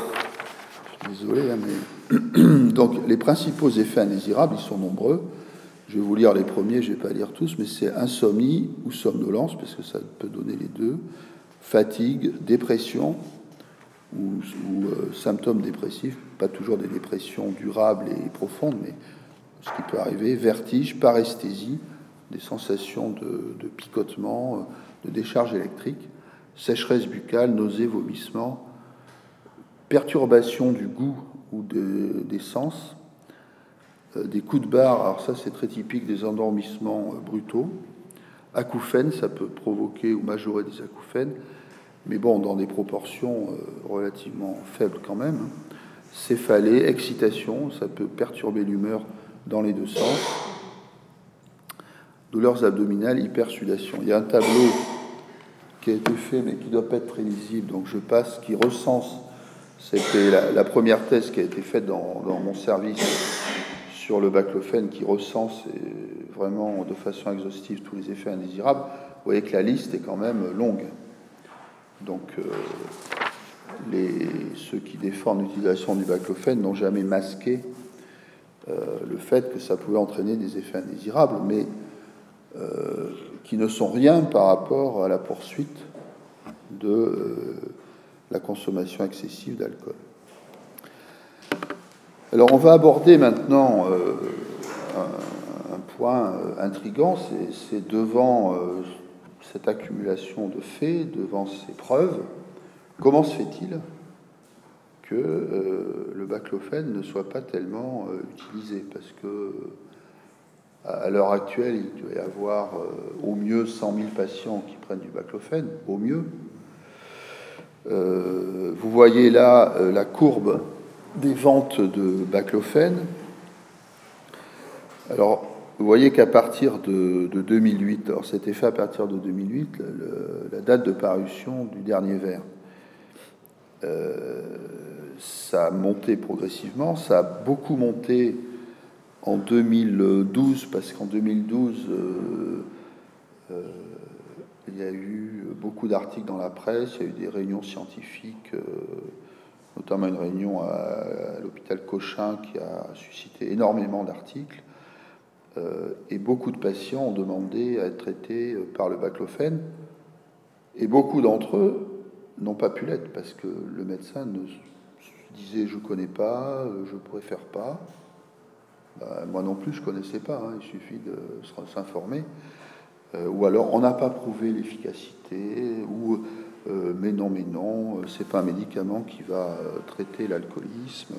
je suis désolé, hein, mais. Donc, les principaux effets indésirables, ils sont nombreux. Je vais vous lire les premiers, je ne vais pas lire tous, mais c'est insomnie ou somnolence, parce que ça peut donner les deux, fatigue, dépression ou, euh, symptômes dépressifs, pas toujours des dépressions durables et profondes, mais ce qui peut arriver, vertige, paresthésie, des sensations de, picotement, euh, de décharge électrique, sécheresse buccale, nausées, vomissements, perturbation du goût ou des sens, euh, des coups de barre, alors ça c'est très typique des endormissements euh, brutaux, acouphènes, ça peut provoquer ou majorer des acouphènes, mais bon, dans des proportions relativement faibles quand même. Hein. Céphalée, excitation, ça peut perturber l'humeur dans les deux sens. Douleurs abdominales, hypersudation. Il y a un tableau qui a été fait, mais qui ne doit pas être très lisible, donc je passe, qui recense. C'était la, première thèse qui a été faite dans, mon service sur le baclophène, qui recense vraiment de façon exhaustive tous les effets indésirables. Vous voyez que la liste est quand même longue. Donc, euh, ceux qui défendent l'utilisation du baclophène n'ont jamais masqué euh, le fait que ça pouvait entraîner des effets indésirables, mais euh, qui ne sont rien par rapport à la poursuite de la consommation excessive d'alcool. Alors on va aborder maintenant un, point intrigant, c'est devant cette accumulation de faits, devant ces preuves, comment se fait-il que euh, le baclophène ne soit pas tellement euh, utilisé, parce que à, l'heure actuelle, il doit y avoir euh, au mieux 100 000 patients qui prennent du baclophène, au mieux. Vous voyez là la courbe des ventes de baclophène. Alors, vous voyez qu'à partir de, 2008, alors c'était fait à partir de 2008, la date de parution du dernier verre ça a monté progressivement, ça a beaucoup monté en 2012, parce qu'en 2012, euh, euh, il y a eu beaucoup d'articles dans la presse, il y a eu des réunions scientifiques, euh, notamment une réunion à, l'hôpital Cochin qui a suscité énormément d'articles, et beaucoup de patients ont demandé à être traités par le baclophène, et beaucoup d'entre eux n'ont pas pu l'être parce que le médecin ne disait je connais pas, euh, je préfère pas. Bah, moi non plus, je connaissais pas. Hein, il suffit de s'informer. Euh, ou alors on n'a pas prouvé l'efficacité. Ou euh, mais non, mais non, c'est pas un médicament qui va traiter l'alcoolisme.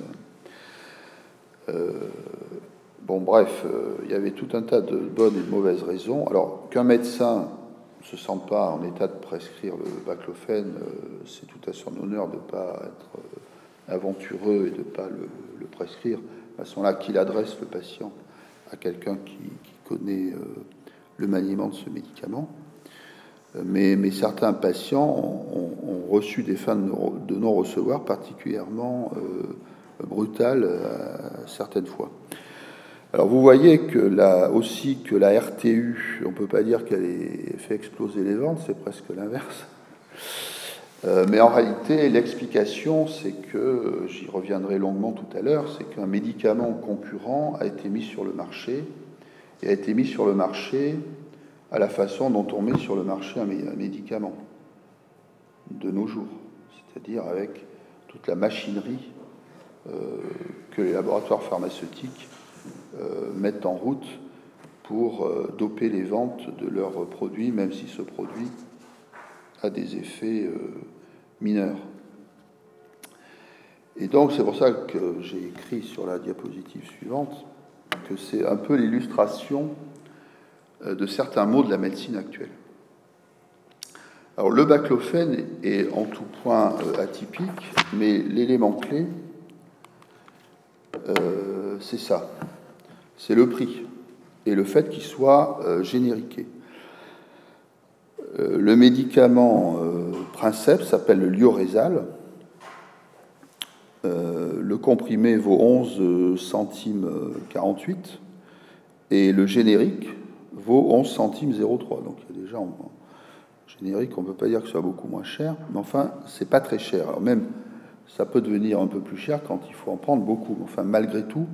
bon, bref, il y avait tout un tas de bonnes et de mauvaises raisons. Alors qu'un médecin se sent pas en état de prescrire le baclophène, c'est tout à son honneur de ne pas être aventureux et de ne pas le, prescrire, à ce moment-là qu'il adresse le patient à quelqu'un qui, connaît euh, le maniement de ce médicament. Euh, mais, certains patients ont, reçu des fins de non-recevoir particulièrement euh, brutales certaines fois. Alors vous voyez que là aussi que la RTU, on ne peut pas dire qu'elle ait fait exploser les ventes, c'est presque l'inverse. Euh, mais en réalité, l'explication, c'est que, j'y reviendrai longuement tout à l'heure, c'est qu'un médicament concurrent a été mis sur le marché, et a été mis sur le marché à la façon dont on met sur le marché un médicament de nos jours, c'est-à-dire avec toute la machinerie euh, que les laboratoires pharmaceutiques euh, mettent en route pour doper les ventes de leurs produits, même si ce produit a des effets mineur. Et donc c'est pour ça que j'ai écrit sur la diapositive suivante que c'est un peu l'illustration euh, de certains mots de la médecine actuelle. Alors le baclophène est en tout point euh, atypique, mais l'élément clé, c'est ça. C'est le prix et le fait qu'il soit génériqué. le médicament princeps s'appelle le lioresal. Le comprimé vaut 11 centimes 48 et le générique vaut 11 centimes 0,3. Donc il y a déjà en, générique, on ne peut pas dire que ce soit beaucoup moins cher, mais enfin, c'est pas très cher. Alors même, ça peut devenir un peu plus cher quand il faut en prendre beaucoup. Enfin, malgré tout,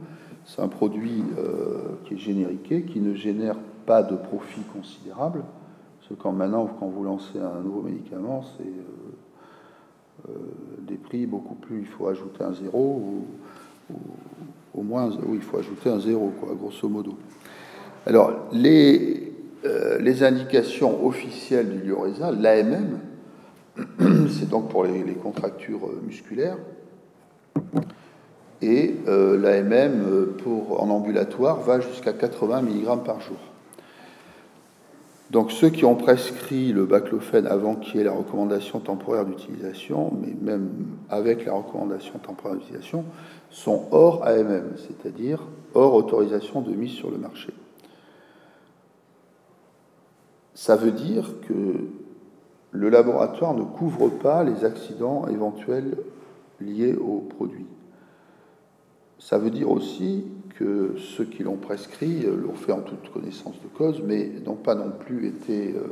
c'est un produit euh, qui est génériqué, qui ne génère pas de profit considérable. Parce que maintenant, quand vous lancez un nouveau médicament, c'est euh, euh, des prix beaucoup plus. Il faut ajouter un zéro, ou, au moins, oui, il faut ajouter un zéro, quoi, grosso modo. Alors, les, euh, les indications officielles du Lioresal, l'AMM, c'est donc pour les, contractures euh, musculaires, et euh, l'AMM en ambulatoire va jusqu'à 80 mg par jour. Donc ceux qui ont prescrit le baclofène avant qu'il y ait la recommandation temporaire d'utilisation, mais même avec la recommandation temporaire d'utilisation, sont hors AMM, c'est-à-dire hors autorisation de mise sur le marché. Ça veut dire que le laboratoire ne couvre pas les accidents éventuels liés au produit. Ça veut dire aussi que ceux qui l'ont prescrit euh, l'ont fait en toute connaissance de cause, mais n'ont pas non plus été euh,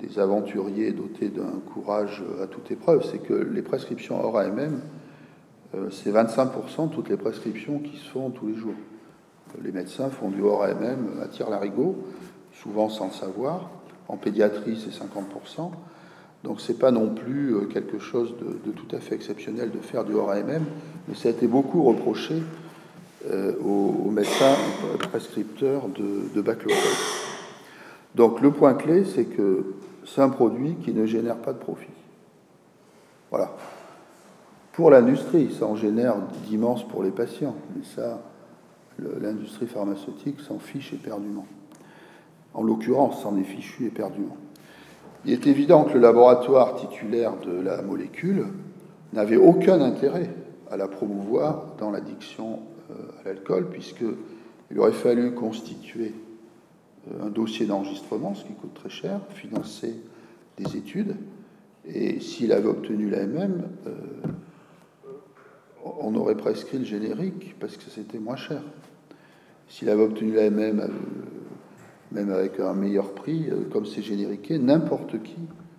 des aventuriers dotés d'un courage à toute épreuve. C'est que les prescriptions hors AMM, euh, c'est 25% de toutes les prescriptions qui se font tous les jours. Les médecins font du hors AMM à tir larigot souvent sans le savoir. En pédiatrie, c'est 50%. Donc c'est pas non plus euh, quelque chose de, tout à fait exceptionnel de faire du hors AMM, mais ça a été beaucoup reproché euh, aux, médecins prescripteurs de, de Donc le point clé, c'est que c'est un produit qui ne génère pas de profit. Voilà. Pour l'industrie, ça en génère d'immenses pour les patients, mais ça, l'industrie pharmaceutique s'en fiche éperdument. En l'occurrence, s'en est fichu éperdument. Il est évident que le laboratoire titulaire de la molécule n'avait aucun intérêt à la promouvoir dans l'addiction à l'alcool, puisqu'il aurait fallu constituer euh, un dossier d'enregistrement, ce qui coûte très cher, financer des études, et s'il avait obtenu l'AMM, euh, on aurait prescrit le générique parce que c'était moins cher. S'il avait obtenu l'AMM même avec un meilleur prix, euh, comme c'est génériqué, n'importe qui,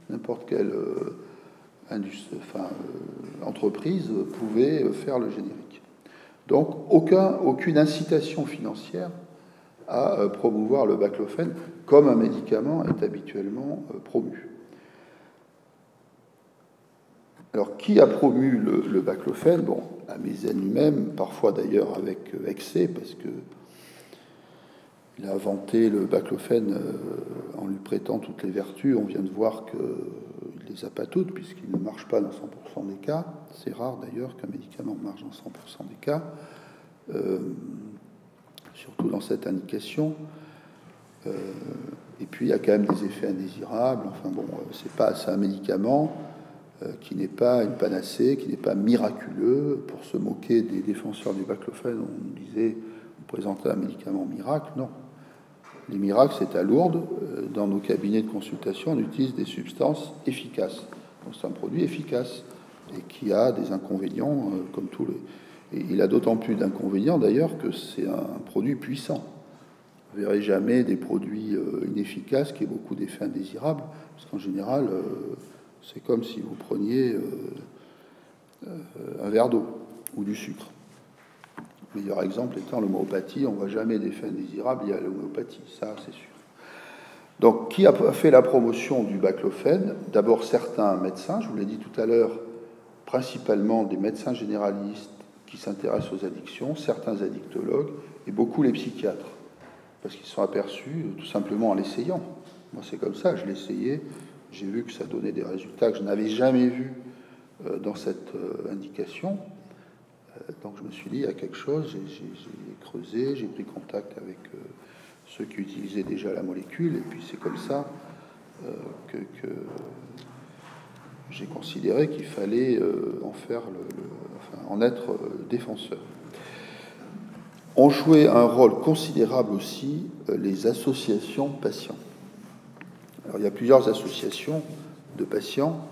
n'importe quelle euh, euh, entreprise pouvait faire le générique. Donc aucun, aucune incitation financière à promouvoir le baclofène comme un médicament est habituellement promu. Alors, qui a promu le, baclofène Bon, Amézène lui-même, parfois d'ailleurs avec excès, parce que il a inventé le baclofène euh, en lui prêtant toutes les vertus. On vient de voir qu'il ne les a pas toutes, puisqu'il ne marche pas dans 100% des cas. C'est rare d'ailleurs qu'un médicament marche dans 100% des cas, euh, surtout dans cette indication. Euh, et puis il y a quand même des effets indésirables. Enfin bon, c'est pas un médicament qui n'est pas une panacée, qui n'est pas miraculeux. Pour se moquer des défenseurs du baclofène, on disait on présentait un médicament miracle. Non, les miracles, c'est à Lourdes. Euh, dans nos cabinets de consultation, on utilise des substances efficaces. Donc c'est un produit efficace et qui a des inconvénients euh, comme tous les. Et il a d'autant plus d'inconvénients d'ailleurs que c'est un produit puissant. Vous verrez jamais des produits euh, inefficaces qui aient beaucoup d'effets indésirables, parce qu'en général, c'est comme si vous preniez un verre d'eau ou du sucre meilleur exemple étant l'homéopathie. On ne voit jamais d'effet indésirable il y a l'homéopathie, ça c'est sûr. Donc, qui a fait la promotion du baclofène? D'abord, certains médecins, je vous l'ai dit tout à l'heure, principalement des médecins généralistes qui s'intéressent aux addictions, certains addictologues et beaucoup les psychiatres, parce qu'ils sont aperçus tout simplement en l'essayant. Moi, c'est comme ça, je l'ai essayé, j'ai vu que ça donnait des résultats que je n'avais jamais vus euh, dans cette euh, indication. Euh, donc je me suis dit, il y a quelque chose, j'ai creusé, j'ai pris contact avec euh, ceux qui utilisaient déjà la molécule, et puis c'est comme ça euh, que, j'ai considéré qu'il fallait en faire en être défenseur. Ont joué un rôle considérable aussi les associations patients. Alors, il y a plusieurs associations de patients.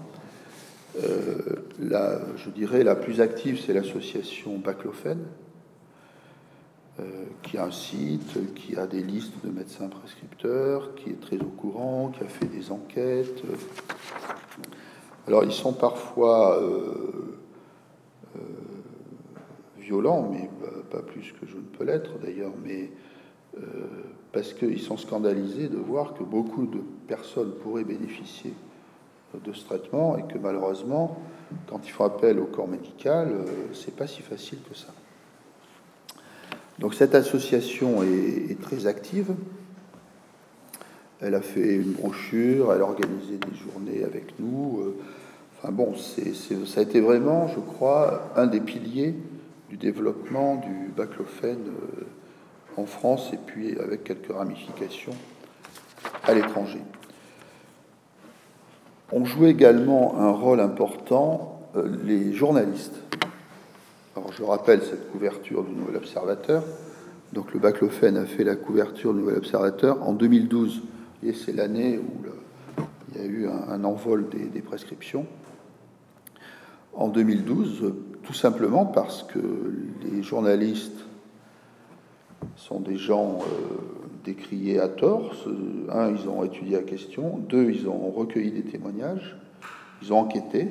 La, je dirais la plus active, c'est l'association Baclofen, euh, qui a un site, qui a des listes de médecins prescripteurs, qui est très au courant, qui a fait des enquêtes. Alors ils sont parfois euh, euh, violents, mais pas plus que je ne peux l'être d'ailleurs, mais parce qu'ils sont scandalisés de voir que beaucoup de personnes pourraient bénéficier de ce traitement et que malheureusement, quand ils font appel au corps médical, c'est pas si facile que ça. Donc cette association est, très active. Elle a fait une brochure, elle a organisé des journées avec nous. Euh, enfin bon, ça a été vraiment, je crois, un des piliers du développement du baclophène euh, en France et puis avec quelques ramifications à l'étranger. On jouait également un rôle important euh, les journalistes. Alors je rappelle cette couverture du Nouvel Observateur. Donc le Baclofen a fait la couverture du Nouvel Observateur en 2012. Et c'est l'année où il y a eu un, envol des, prescriptions. En 2012, tout simplement parce que les journalistes sont des gens euh, décriés à tort. Un, ils ont étudié la question. Deux, ils ont recueilli des témoignages. Ils ont enquêté.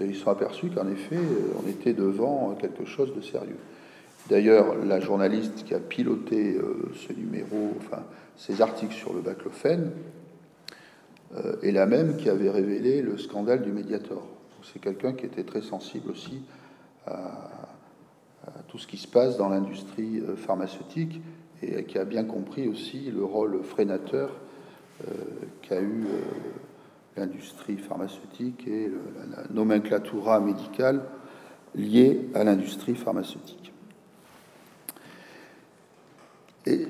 Et ils sont aperçus qu'en effet, euh, on était devant quelque chose de sérieux. D'ailleurs, la journaliste qui a piloté euh, ce numéro, enfin, ces articles sur le baclophène, euh, est la même qui avait révélé le scandale du Mediator. C'est quelqu'un qui était très sensible aussi à, tout ce qui se passe dans l'industrie pharmaceutique et qui a bien compris aussi le rôle freinateur qu'a eu l'industrie pharmaceutique et la nomenclatura médicale liée à l'industrie pharmaceutique. Et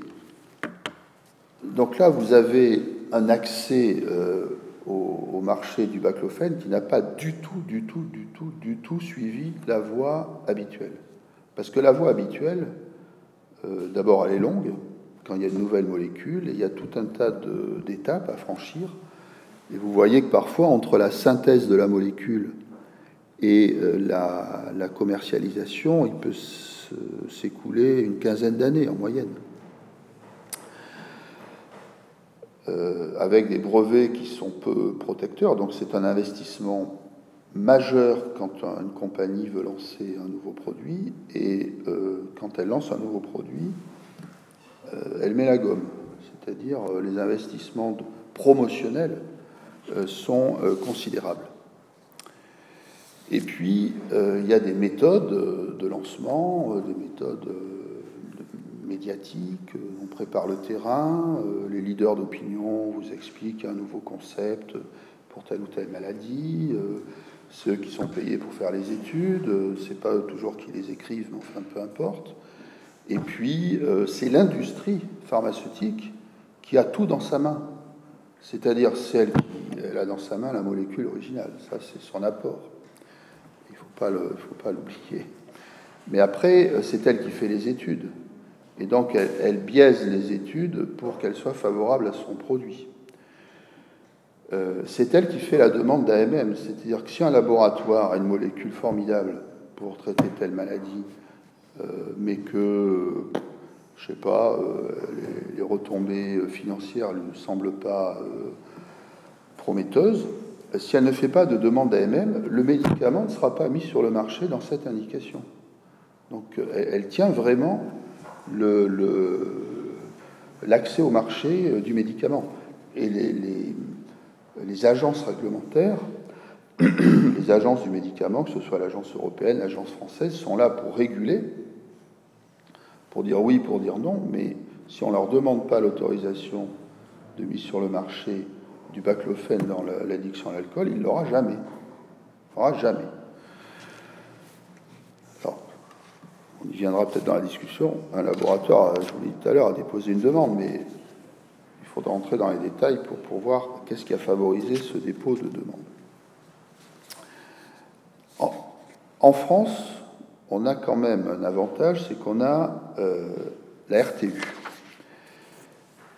donc là, vous avez un accès euh, au, marché du baclophène qui n'a pas du tout, du tout, du tout, du tout suivi la voie habituelle. Parce que la voie habituelle, euh, d'abord, elle est longue, quand il y a une nouvelle molécule, et il y a tout un tas d'étapes à franchir et vous voyez que parfois, entre la synthèse de la molécule et euh, la, commercialisation, il peut s'écouler une quinzaine d'années en moyenne. Euh, avec des brevets qui sont peu protecteurs. Donc c'est un investissement majeur quand une compagnie veut lancer un nouveau produit et euh, quand elle lance un nouveau produit, elle met la gomme. C'est-à-dire les investissements promotionnels euh, sont euh, considérables. Et puis, euh, il y a des méthodes de lancement, des méthodes médiatiques, on prépare le terrain, les leaders d'opinion vous expliquent un nouveau concept pour telle ou telle maladie, ceux qui sont payés pour faire les études, c'est pas toujours qui les écrivent, mais enfin peu importe. Et puis, c'est l'industrie pharmaceutique qui a tout dans sa main c'est-à-dire celle qui a dans sa main la molécule originale. Ça, c'est son apport. Il ne faut pas l'oublier. Mais après, c'est elle qui fait les études. Et donc, elle, biaise les études pour qu'elles soient favorables à son produit. Euh, c'est elle qui fait la demande d'AMM. C'est-à-dire que si un laboratoire a une molécule formidable pour traiter telle maladie, euh, mais que je sais pas, euh, les, retombées financières ne semblent pas prometteuses. Si elle ne fait pas de demande d'AMM, le médicament ne sera pas mis sur le marché dans cette indication. Donc elle, tient vraiment l'accès au marché du médicament. Et les agences réglementaires, les agences du médicament, que ce soit l'agence européenne, l'agence française, sont là pour réguler pour dire oui, pour dire non, mais si on ne leur demande pas l'autorisation de mise sur le marché du baclophène dans l'addiction à l'alcool, il ne l'aura jamais. Il l'aura jamais. Alors, on y viendra peut-être dans la discussion. Un laboratoire, je vous l'ai dit tout à l'heure, a déposé une demande, mais faudra entrer dans les détails pour, voir qu'est-ce qui a favorisé ce dépôt de demande. En, France, on a quand même un avantage, c'est qu'on a euh, la RTU.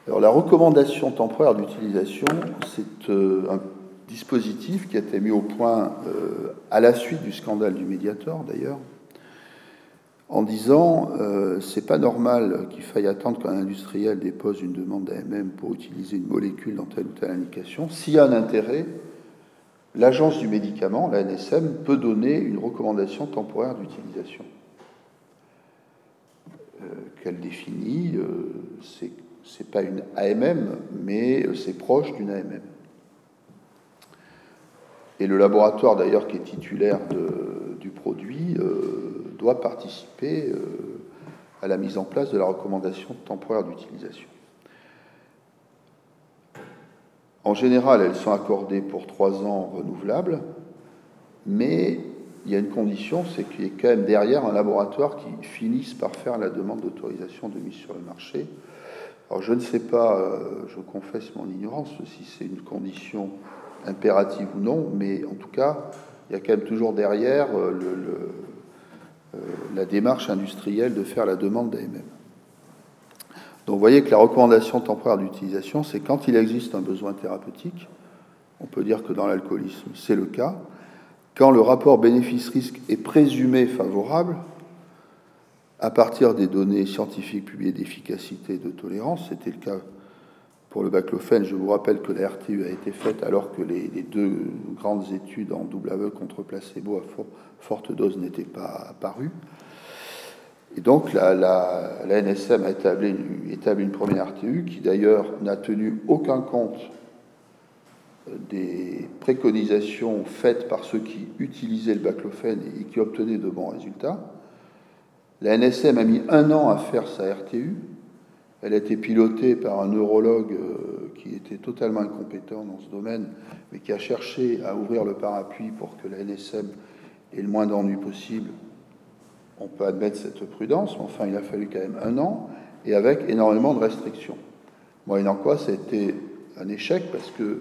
Alors, la recommandation temporaire d'utilisation, c'est euh, un dispositif qui a été mis au point euh, à la suite du scandale du médiateur, d'ailleurs, en disant euh, c'est pas normal qu'il faille attendre qu'un industriel dépose une demande d'AMM pour utiliser une molécule dans telle ou telle indication. S'il y a un intérêt, l'agence du médicament, la NSM, peut donner une recommandation temporaire d'utilisation euh, qu'elle définit. Euh, c'est pas une AMM, mais c'est proche d'une AMM. Et le laboratoire d'ailleurs qui est titulaire du produit euh, doit participer euh, à la mise en place de la recommandation temporaire d'utilisation. En général, elles sont accordées pour trois ans renouvelables, mais il y a une condition, c'est qu'il y ait quand même derrière un laboratoire qui finisse par faire la demande d'autorisation de mise sur le marché. Alors je ne sais pas, euh, je confesse mon ignorance, si c'est une condition impérative ou non, mais en tout cas, il y a quand même toujours derrière euh, le, euh, la démarche industrielle de faire la demande d'AMM. Donc vous voyez que la recommandation temporaire d'utilisation, c'est quand il existe un besoin thérapeutique, on peut dire que dans l'alcoolisme, c'est le cas, quand le rapport bénéfice-risque est présumé favorable, à partir des données scientifiques publiées d'efficacité et de tolérance, c'était le cas pour le baclofène, je vous rappelle que la RTU a été faite alors que les, deux grandes études en double aveugle contre placebo à forte dose n'étaient pas apparues. Et donc la, NSM a établi une, établi une, première RTU qui d'ailleurs n'a tenu aucun compte des préconisations faites par ceux qui utilisaient le baclofène et qui obtenaient de bons résultats. La NSM a mis un an à faire sa RTU. Elle a été pilotée par un neurologue euh, qui était totalement incompétent dans ce domaine, mais qui a cherché à ouvrir le parapluie pour que la NSM ait le moins d'ennuis possible. On peut admettre cette prudence, mais enfin, il a fallu quand même un an, et avec énormément de restrictions. Moyennant quoi, c'était un échec parce que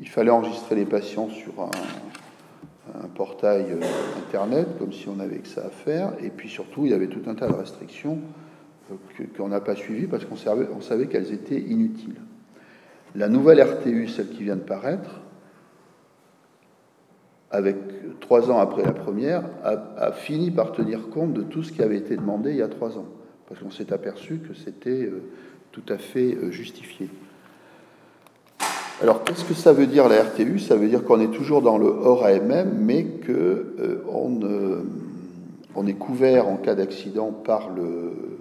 il fallait enregistrer les patients sur un, un portail euh, internet, comme si on avait que ça à faire, et puis surtout, il y avait tout un tas de restrictions qu'on n'a pas suivi parce qu'on savait, qu'elles étaient inutiles. La nouvelle RTU, celle qui vient de paraître, avec trois ans après la première, a, fini par tenir compte de tout ce qui avait été demandé il y a trois ans, parce qu'on s'est aperçu que c'était euh, tout à fait euh, justifié. Alors, qu'est-ce que ça veut dire la RTU Ça veut dire qu'on est toujours dans le hors AMM, mais qu'on euh, est couvert en cas d'accident par le,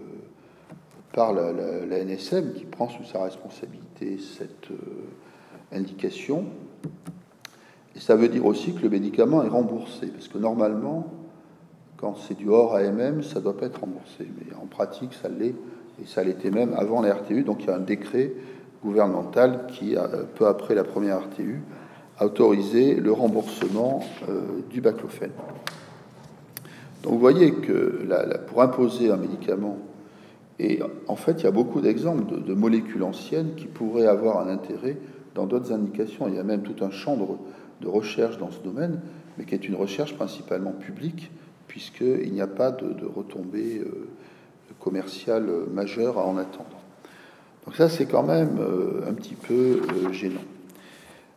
par la, NSM qui prend sous sa responsabilité cette euh, indication. Et ça veut dire aussi que le médicament est remboursé, parce que normalement, quand c'est du hors AMM, ça ne doit pas être remboursé. Mais en pratique, ça l'est, et ça l'était même avant la RTU. Donc il y a un décret gouvernemental qui, peu après la première RTU, a autorisé le remboursement euh, du baclofène. Donc vous voyez que pour imposer un médicament et en fait, il y a beaucoup d'exemples de, molécules anciennes qui pourraient avoir un intérêt dans d'autres indications. Il y a même tout un champ de, recherche dans ce domaine, mais qui est une recherche principalement publique, puisqu'il n'y a pas de, retombées euh, commerciales majeures à en attendre. Donc ça, c'est quand même euh, un petit peu euh, gênant.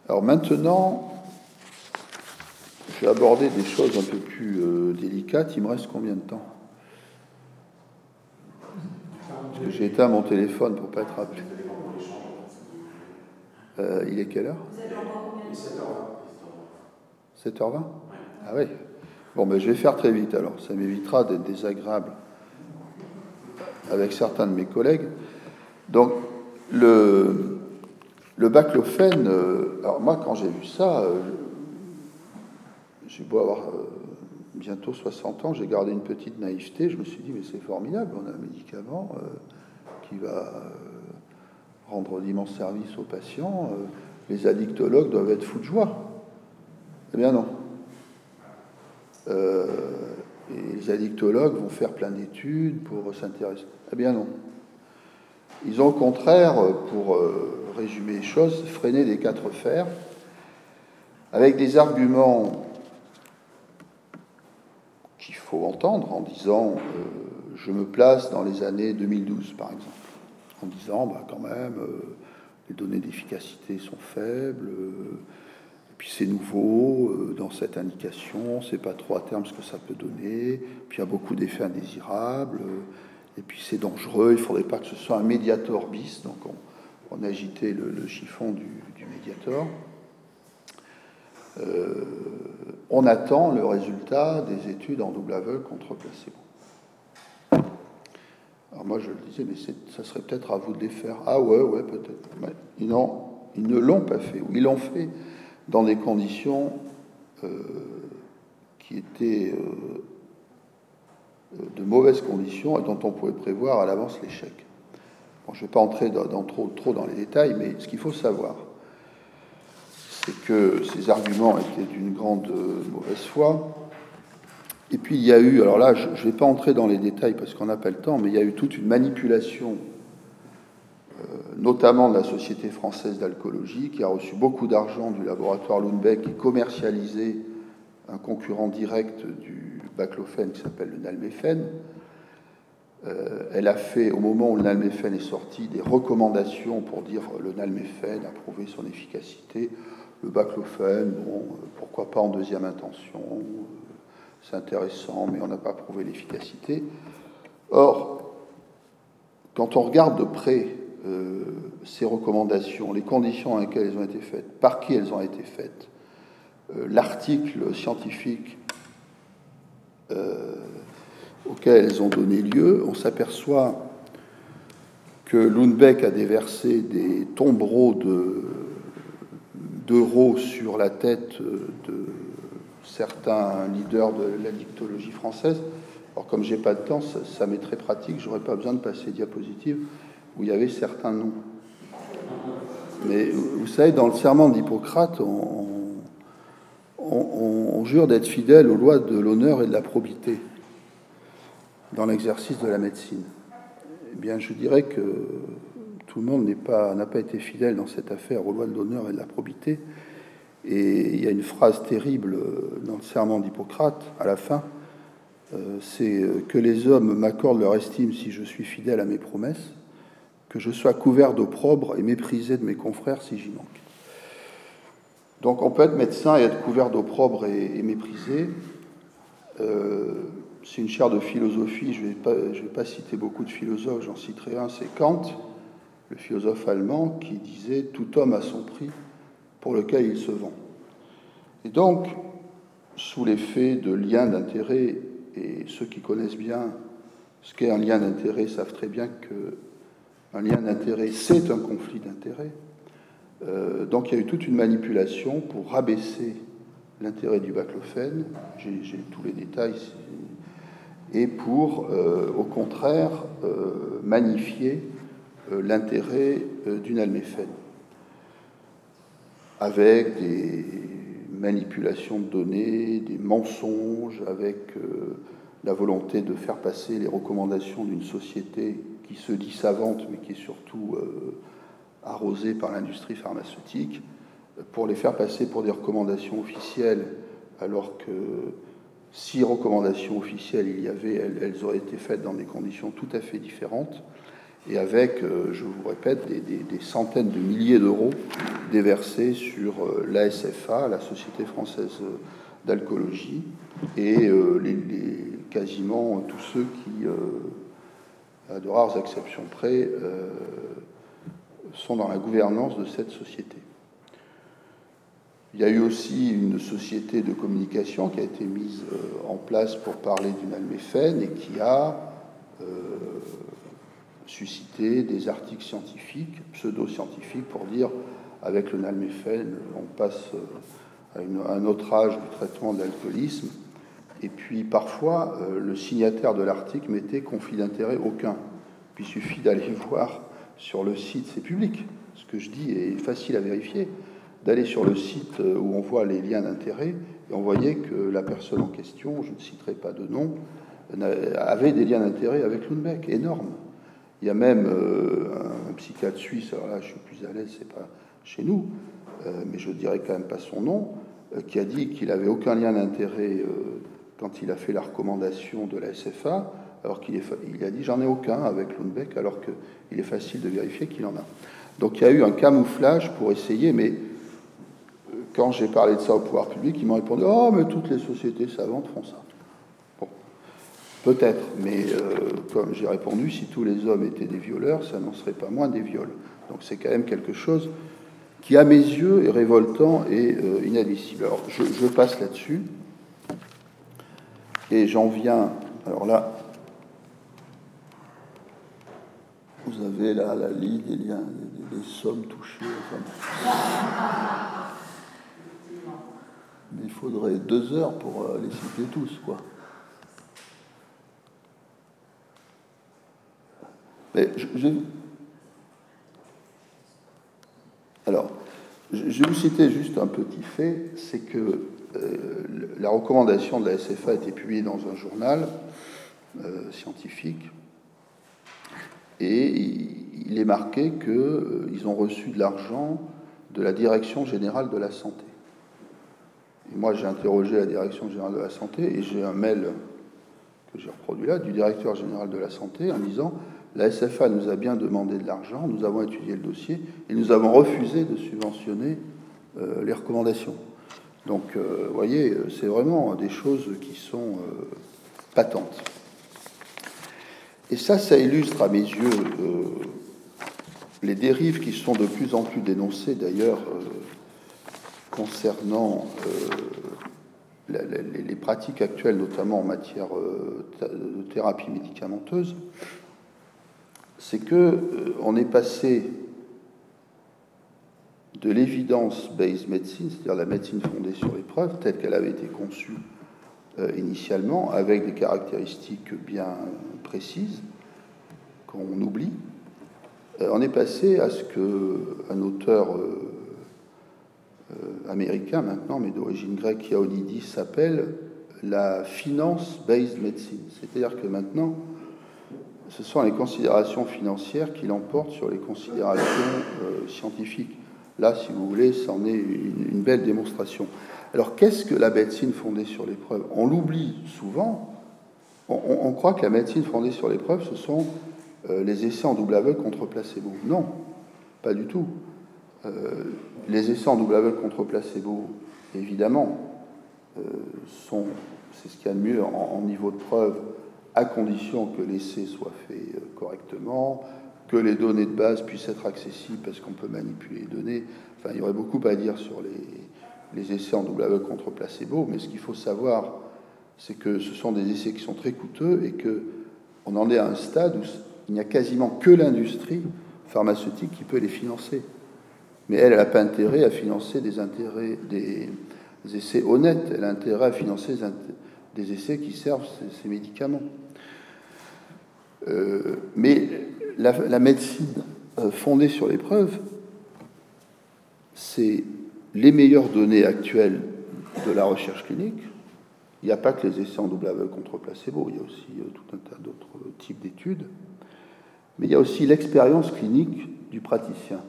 Alors maintenant, je vais aborder des choses un peu plus délicates. Il me reste combien de temps? J'ai éteint mon téléphone pour pas être appelé. Euh, il est quelle heure? 7h20 Ah oui. Bon, ben, je vais faire très vite alors. Ça m'évitera d'être désagréable avec certains de mes collègues. Donc, le, le baclofène, euh, alors moi, quand j'ai vu ça, euh, j'ai beau avoir bientôt 60 ans, j'ai gardé une petite naïveté. Je me suis dit, mais c'est formidable, on a un médicament qui va euh, rendre d'immenses services aux patients. Euh, les addictologues doivent être fous de joie. Eh bien non. et les addictologues vont faire plein d'études pour s'intéresser. Eh bien non. Ils ont au contraire, pour résumer les choses, freiné des quatre fers avec des arguments faut entendre en disant je me place dans les années 2012 par exemple, en disant bah, quand même les données d'efficacité sont faibles, et puis c'est nouveau dans cette indication, c'est pas trop à terme ce que ça peut donner, puis il y a beaucoup d'effets indésirables, et puis c'est dangereux, il ne faudrait pas que ce soit un médiator bis, donc on, a agité le, chiffon du, du médiator. Euh, on attend le résultat des études en double aveugle contre placebo. Alors moi je le disais, mais ça serait peut-être à vous de les faire. Ah ouais, ouais, peut-être. non, ils ne l'ont pas fait, ou ils l'ont fait dans des conditions euh, qui étaient euh, de mauvaises conditions et dont on pouvait prévoir à l'avance l'échec. Je ne vais pas entrer dans, trop, dans les détails, mais ce qu'il faut savoir, c'est que ces arguments étaient d'une grande euh, mauvaise foi. Et puis il y a eu, alors là, je ne vais pas entrer dans les détails parce qu'on n'a pas le temps, mais il y a eu toute une manipulation, euh, notamment de la Société française d'alcoolologie, qui a reçu beaucoup d'argent du laboratoire Lundbeck et commercialisé un concurrent direct du baclofène qui s'appelle le nalméphène. Euh, elle a fait, au moment où le nalméphène est sorti, des recommandations pour dire le nalméphène a prouvé son efficacité. Le baclofène, bon, pourquoi pas en deuxième intention, c'est intéressant, mais on n'a pas prouvé l'efficacité. Or, quand on regarde de près euh, ces recommandations, les conditions dans lesquelles elles ont été faites, par qui elles ont été faites, euh, l'article scientifique euh, auquel elles ont donné lieu, on s'aperçoit que Lundbeck a déversé des tombereaux d'euros sur la tête de certains leaders de la dictologie française. Alors, comme j'ai pas de temps, ça, m'est très pratique, j'aurais pas besoin de passer diapositive où il y avait certains noms. Mais vous savez, dans le serment d'Hippocrate, on, jure d'être fidèle aux lois de l'honneur et de la probité dans l'exercice de la médecine. Eh bien, je dirais que tout le monde n'a pas été fidèle dans cette affaire aux lois de l'honneur et de la probité. Et il y a une phrase terrible dans le serment d'Hippocrate, à la fin, euh, c'est que les hommes m'accordent leur estime si je suis fidèle à mes promesses, que je sois couvert d'opprobre et méprisé de mes confrères si j'y manque. Donc on peut être médecin et être couvert d'opprobre et, méprisé. Euh, c'est une chaire de philosophie, je ne vais pas citer beaucoup de philosophes, j'en citerai un, c'est Kant, le philosophe allemand, qui disait Tout homme a son prix pour lequel il se vend. Et donc, sous l'effet de liens d'intérêt, et ceux qui connaissent bien ce qu'est un lien d'intérêt savent très bien que un lien d'intérêt, c'est un conflit d'intérêt. Euh, donc il y a eu toute une manipulation pour rabaisser l'intérêt du baclofène, j'ai tous les détails, et pour, euh, au contraire, euh, magnifier l'intérêt du nalméphène, avec des manipulations de données, des mensonges, avec la volonté de faire passer les recommandations d'une société qui se dit savante, mais qui est surtout arrosées par l'industrie pharmaceutique pour les faire passer pour des recommandations officielles, alors que si recommandations officielles il y avait, elles, auraient été faites dans des conditions tout à fait différentes, et avec, euh, je vous répète, des, centaines de milliers d'euros déversés sur euh, l'ASFA, la Société française d'alcoolologie, et euh, quasiment tous ceux qui, à de rares exceptions près, sont dans la gouvernance de cette société. Il y a eu aussi une société de communication qui a été mise euh, en place pour parler du nalméphène et qui a euh, suscité des articles scientifiques, pseudo-scientifiques, pour dire avec le nalméphène, on passe euh, à, un autre âge du traitement de l'alcoolisme. Et puis parfois, le signataire de l'article mettait conflit d'intérêt aucun. il suffit d'aller voir sur le site, c'est public, ce que je dis est facile à vérifier, d'aller sur le site euh, où on voit les liens d'intérêt, et on voyait que la personne en question, je ne citerai pas de nom, avait des liens d'intérêt avec Lundbeck, énormes. Il y a même euh, un, psychiatre suisse, alors là je suis plus à l'aise, c'est pas chez nous, euh, mais je dirais quand même pas son nom, qui a dit qu'il avait aucun lien d'intérêt quand il a fait la recommandation de la SFA, alors qu'il il a dit j'en ai aucun avec Lundbeck, alors qu'il est facile de vérifier qu'il en a. Donc il y a eu un camouflage pour essayer, mais euh, quand j'ai parlé de ça au pouvoir public, ils m'ont répondu Oh, mais toutes les sociétés savantes font ça. Peut-être, mais euh, comme j'ai répondu, si tous les hommes étaient des violeurs, ça n'en serait pas moins des viols. Donc c'est quand même quelque chose qui, à mes yeux, est révoltant et euh, inadmissible. Alors je, je passe là-dessus, et j'en viens. Alors là, vous avez là la liste des liens des sommes touchées. Mais il faudrait deux heures pour euh, les citer tous, quoi. Alors, je vais vous citer juste un petit fait, c'est que euh, la recommandation de la SFA a été publiée dans un journal euh, scientifique et il est marqué qu'ils euh, ont reçu de l'argent de la Direction générale de la santé. Et moi, j'ai interrogé la Direction générale de la santé et j'ai un mail que j'ai reproduit là du directeur général de la santé en disant la SFA nous a bien demandé de l'argent, nous avons étudié le dossier et nous avons refusé de subventionner euh, les recommandations. Donc, euh, vous voyez, c'est vraiment des choses qui sont patentes. Et ça, ça illustre à mes yeux euh, les dérives qui sont de plus en plus dénoncées d'ailleurs euh, concernant euh, les, pratiques actuelles, notamment en matière de thérapie médicamenteuse. C'est que on est passé de l'évidence-based medicine, c'est-à-dire la médecine fondée sur les preuves, telle qu'elle avait été conçue initialement, avec des caractéristiques bien précise qu'on oublie. Euh, on est passé à ce qu'un auteur euh, euh, américain maintenant, mais d'origine grecque, Iaonidis, s'appelle la finance-based medicine. C'est-à-dire que maintenant, ce sont les considérations financières qui l'emportent sur les considérations scientifiques. Là, si vous voulez, c'en est une, belle démonstration. Alors, qu'est-ce que la médecine fondée sur les preuves On l'oublie souvent, on, croit que la médecine fondée sur les preuves, ce sont euh, les essais en double aveugle contre placebo. Non, pas du tout. Euh, les essais en double aveugle contre placebo, évidemment, euh, sont, c'est ce qu'il y a de mieux en, niveau de preuve, à condition que l'essai soit fait correctement, que les données de base puissent être accessibles parce qu'on peut manipuler les données. Enfin, il y aurait beaucoup à dire sur les, essais en double aveugle contre placebo, mais ce qu'il faut savoir, c'est que ce sont des essais qui sont très coûteux et que on en est à un stade où il n'y a quasiment que l'industrie pharmaceutique qui peut les financer. Mais elle, n'a pas intérêt à financer des, essais honnêtes, elle a intérêt à financer des essais qui servent ces, médicaments. Euh, mais la, médecine euh, fondée sur les preuves, c'est les meilleures données actuelles de la recherche clinique, il n'y a pas que les essais en double aveugle contre placebo, il y a aussi euh, tout un tas d'autres types d'études. Mais il y a aussi l'expérience clinique du praticien.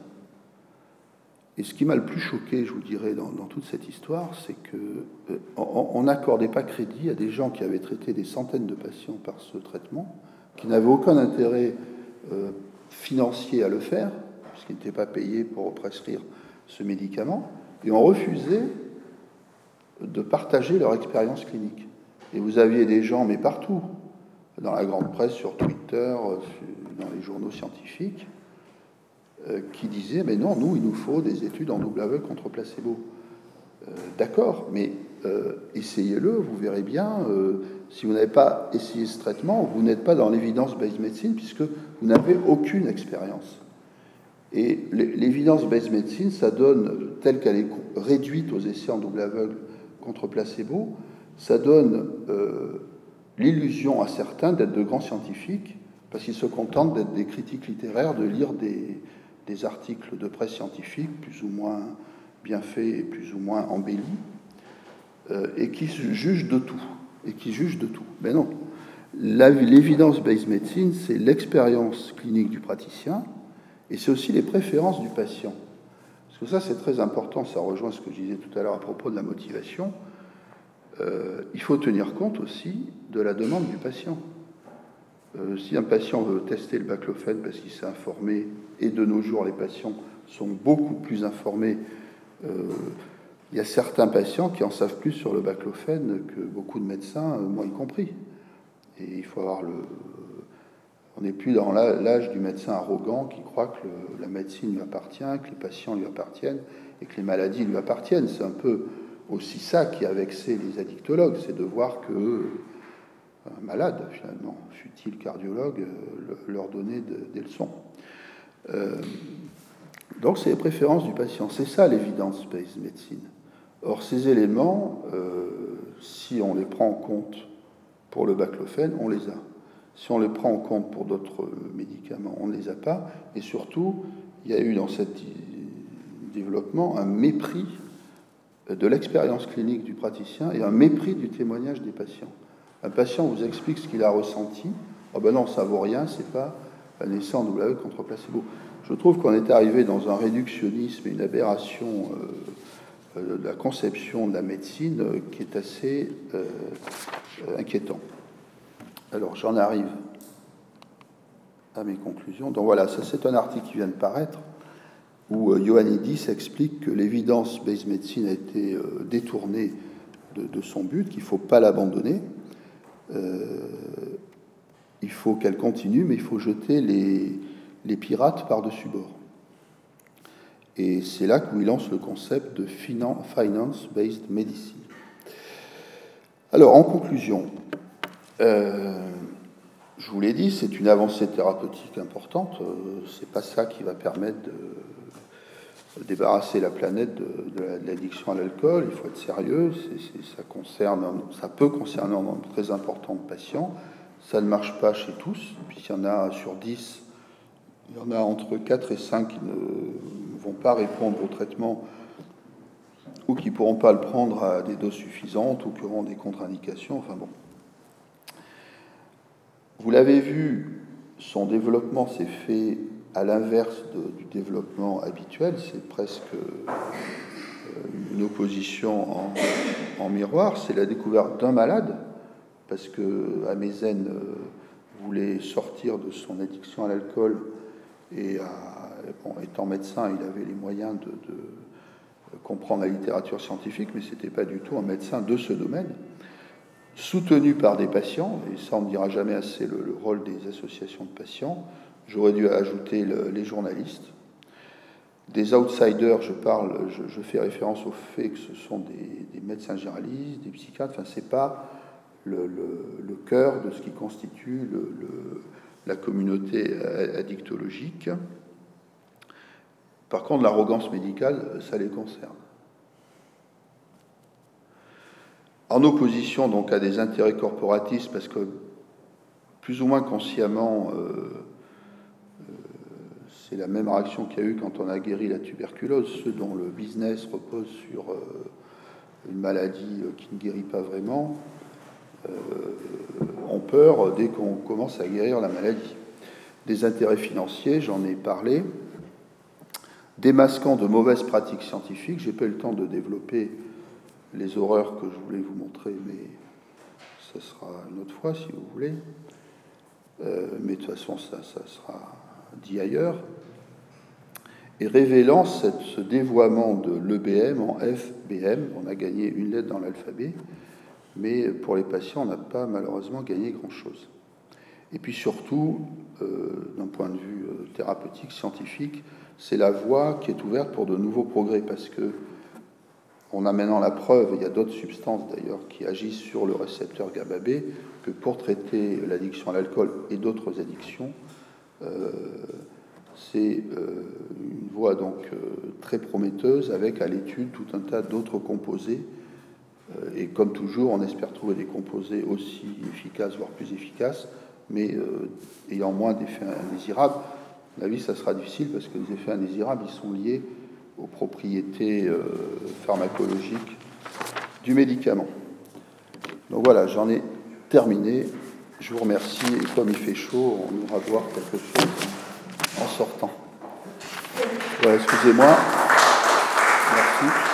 Et ce qui m'a le plus choqué, je vous dirais, dans, toute cette histoire, c'est qu'on n'accordait pas crédit à des gens qui avaient traité des centaines de patients par ce traitement, qui n'avaient aucun intérêt euh, financier à le faire, puisqu'ils n'étaient pas payés pour prescrire ce médicament, et on refusait de partager leur expérience clinique. Et vous aviez des gens, mais partout, dans la grande presse, sur Twitter, dans les journaux scientifiques, euh, qui disaient, mais non, nous, il nous faut des études en double aveugle contre placebo. Euh, d'accord, mais euh, essayez-le, vous verrez bien. Si vous n'avez pas essayé ce traitement, vous n'êtes pas dans l'évidence-based medicine, puisque vous n'avez aucune expérience. Et l'évidence-based medicine, ça donne, telle qu'elle est réduite aux essais en double aveugle contre placebo, ça donne euh, l'illusion à certains d'être de grands scientifiques, parce qu'ils se contentent d'être des critiques littéraires, de lire des, articles de presse scientifique plus ou moins bien faits et plus ou moins embellis, euh, et qui jugent de tout. Et qui jugent de tout. Mais non. L'évidence-based medicine, c'est l'expérience clinique du praticien, et c'est aussi les préférences du patient. Parce que ça, c'est très important, ça rejoint ce que je disais tout à l'heure à propos de la motivation. euh, il faut tenir compte aussi de la demande du patient. Euh, si un patient veut tester le baclofène parce qu'il s'est informé, et de nos jours les patients sont beaucoup plus informés, euh, il y a certains patients qui en savent plus sur le baclofène que beaucoup de médecins, moi y compris. Et il faut avoir le. On n'est plus dans l'âge du médecin arrogant qui croit que la médecine lui appartient, que les patients lui appartiennent et que les maladies lui appartiennent. C'est un peu aussi ça qui a vexé les addictologues, c'est de voir que un malade, finalement, fut-il cardiologue, euh, leur donner des leçons. Euh, donc, c'est les préférences du patient. C'est ça l'évidence-based médecine. Or, ces éléments, euh, si on les prend en compte pour le baclofène, on les a. Si on les prend en compte pour d'autres médicaments, on ne les a pas. Et surtout, il y a eu dans ce développement un mépris de l'expérience clinique du praticien et un mépris du témoignage des patients. Un patient vous explique ce qu'il a ressenti. Oh ben non, ça vaut rien, c'est pas un essai en W contre placebo. Je trouve qu'on est arrivé dans un réductionnisme et une aberration euh, de la conception de la médecine euh, qui est assez inquiétant. Alors j'en arrive à mes conclusions. Donc voilà, ça c'est un article qui vient de paraître où Ioannidis explique que l'évidence base medicine a été détournée de, son but, qu'il ne faut pas l'abandonner, euh, il faut qu'elle continue, mais il faut jeter les pirates par-dessus bord. Et c'est là qu'il lance le concept de finance-based medicine. Alors, en conclusion, euh, je vous l'ai dit, c'est une avancée thérapeutique importante. Euh, c'est pas ça qui va permettre de débarrasser la planète de, l'addiction à l'alcool. Il faut être sérieux. ça concerne, ça peut concerner un nombre très important de patients. Ça ne marche pas chez tous. Puis il y en a sur 10, il y en a entre 4 et 5 qui ne vont pas répondre au traitement ou qui ne pourront pas le prendre à des doses suffisantes ou qui auront des contre-indications. Enfin bon. Vous l'avez vu, son développement s'est fait à l'inverse du développement habituel, c'est presque euh, une opposition en, en miroir, c'est la découverte d'un malade, parce que Amezen euh, voulait sortir de son addiction à l'alcool et étant médecin, il avait les moyens de, comprendre la littérature scientifique, mais ce n'était pas du tout un médecin de ce domaine, soutenu par des patients, et ça on ne dira jamais assez le rôle des associations de patients, J'aurais dû ajouter les journalistes. Des outsiders, je parle, je, fais référence au fait que ce sont des, médecins généralistes, des psychiatres. Enfin, c'est pas le, cœur de ce qui constitue la communauté addictologique. Par contre, l'arrogance médicale, ça les concerne. En opposition donc à des intérêts corporatistes, parce que plus ou moins consciemment, euh, c'est la même réaction qu'il y a eu quand on a guéri la tuberculose, ceux dont le business repose sur euh, une maladie euh, qui ne guérit pas vraiment, euh, ont peur dès qu'on commence à guérir la maladie. Des intérêts financiers, j'en ai parlé. Démasquant de mauvaises pratiques scientifiques, j'ai pas eu le temps de développer les horreurs que je voulais vous montrer, mais ce sera une autre fois si vous voulez. mais de toute façon, ça, ça sera dit ailleurs et révélant ce dévoiement de l'EBM en FBM. On a gagné une lettre dans l'alphabet, mais pour les patients, on n'a pas malheureusement gagné grand-chose. Et puis surtout, euh, d'un point de vue euh, thérapeutique, scientifique, c'est la voie qui est ouverte pour de nouveaux progrès, parce que on a maintenant la preuve, il y a d'autres substances d'ailleurs qui agissent sur le récepteur GABA B, que pour traiter l'addiction à l'alcool et d'autres addictions, euh, c'est euh, une voie donc euh, très prometteuse avec à l'étude tout un tas d'autres composés. Euh, et comme toujours, on espère trouver des composés aussi efficaces, voire plus efficaces, mais ayant moins d'effets indésirables. À la vie, ça sera difficile parce que les effets indésirables, ils sont liés aux propriétés pharmacologiques du médicament. Donc voilà, j'en ai terminé. Je vous remercie et comme il fait chaud, on ira voir quelque chose en sortant. excusez-moi. Merci.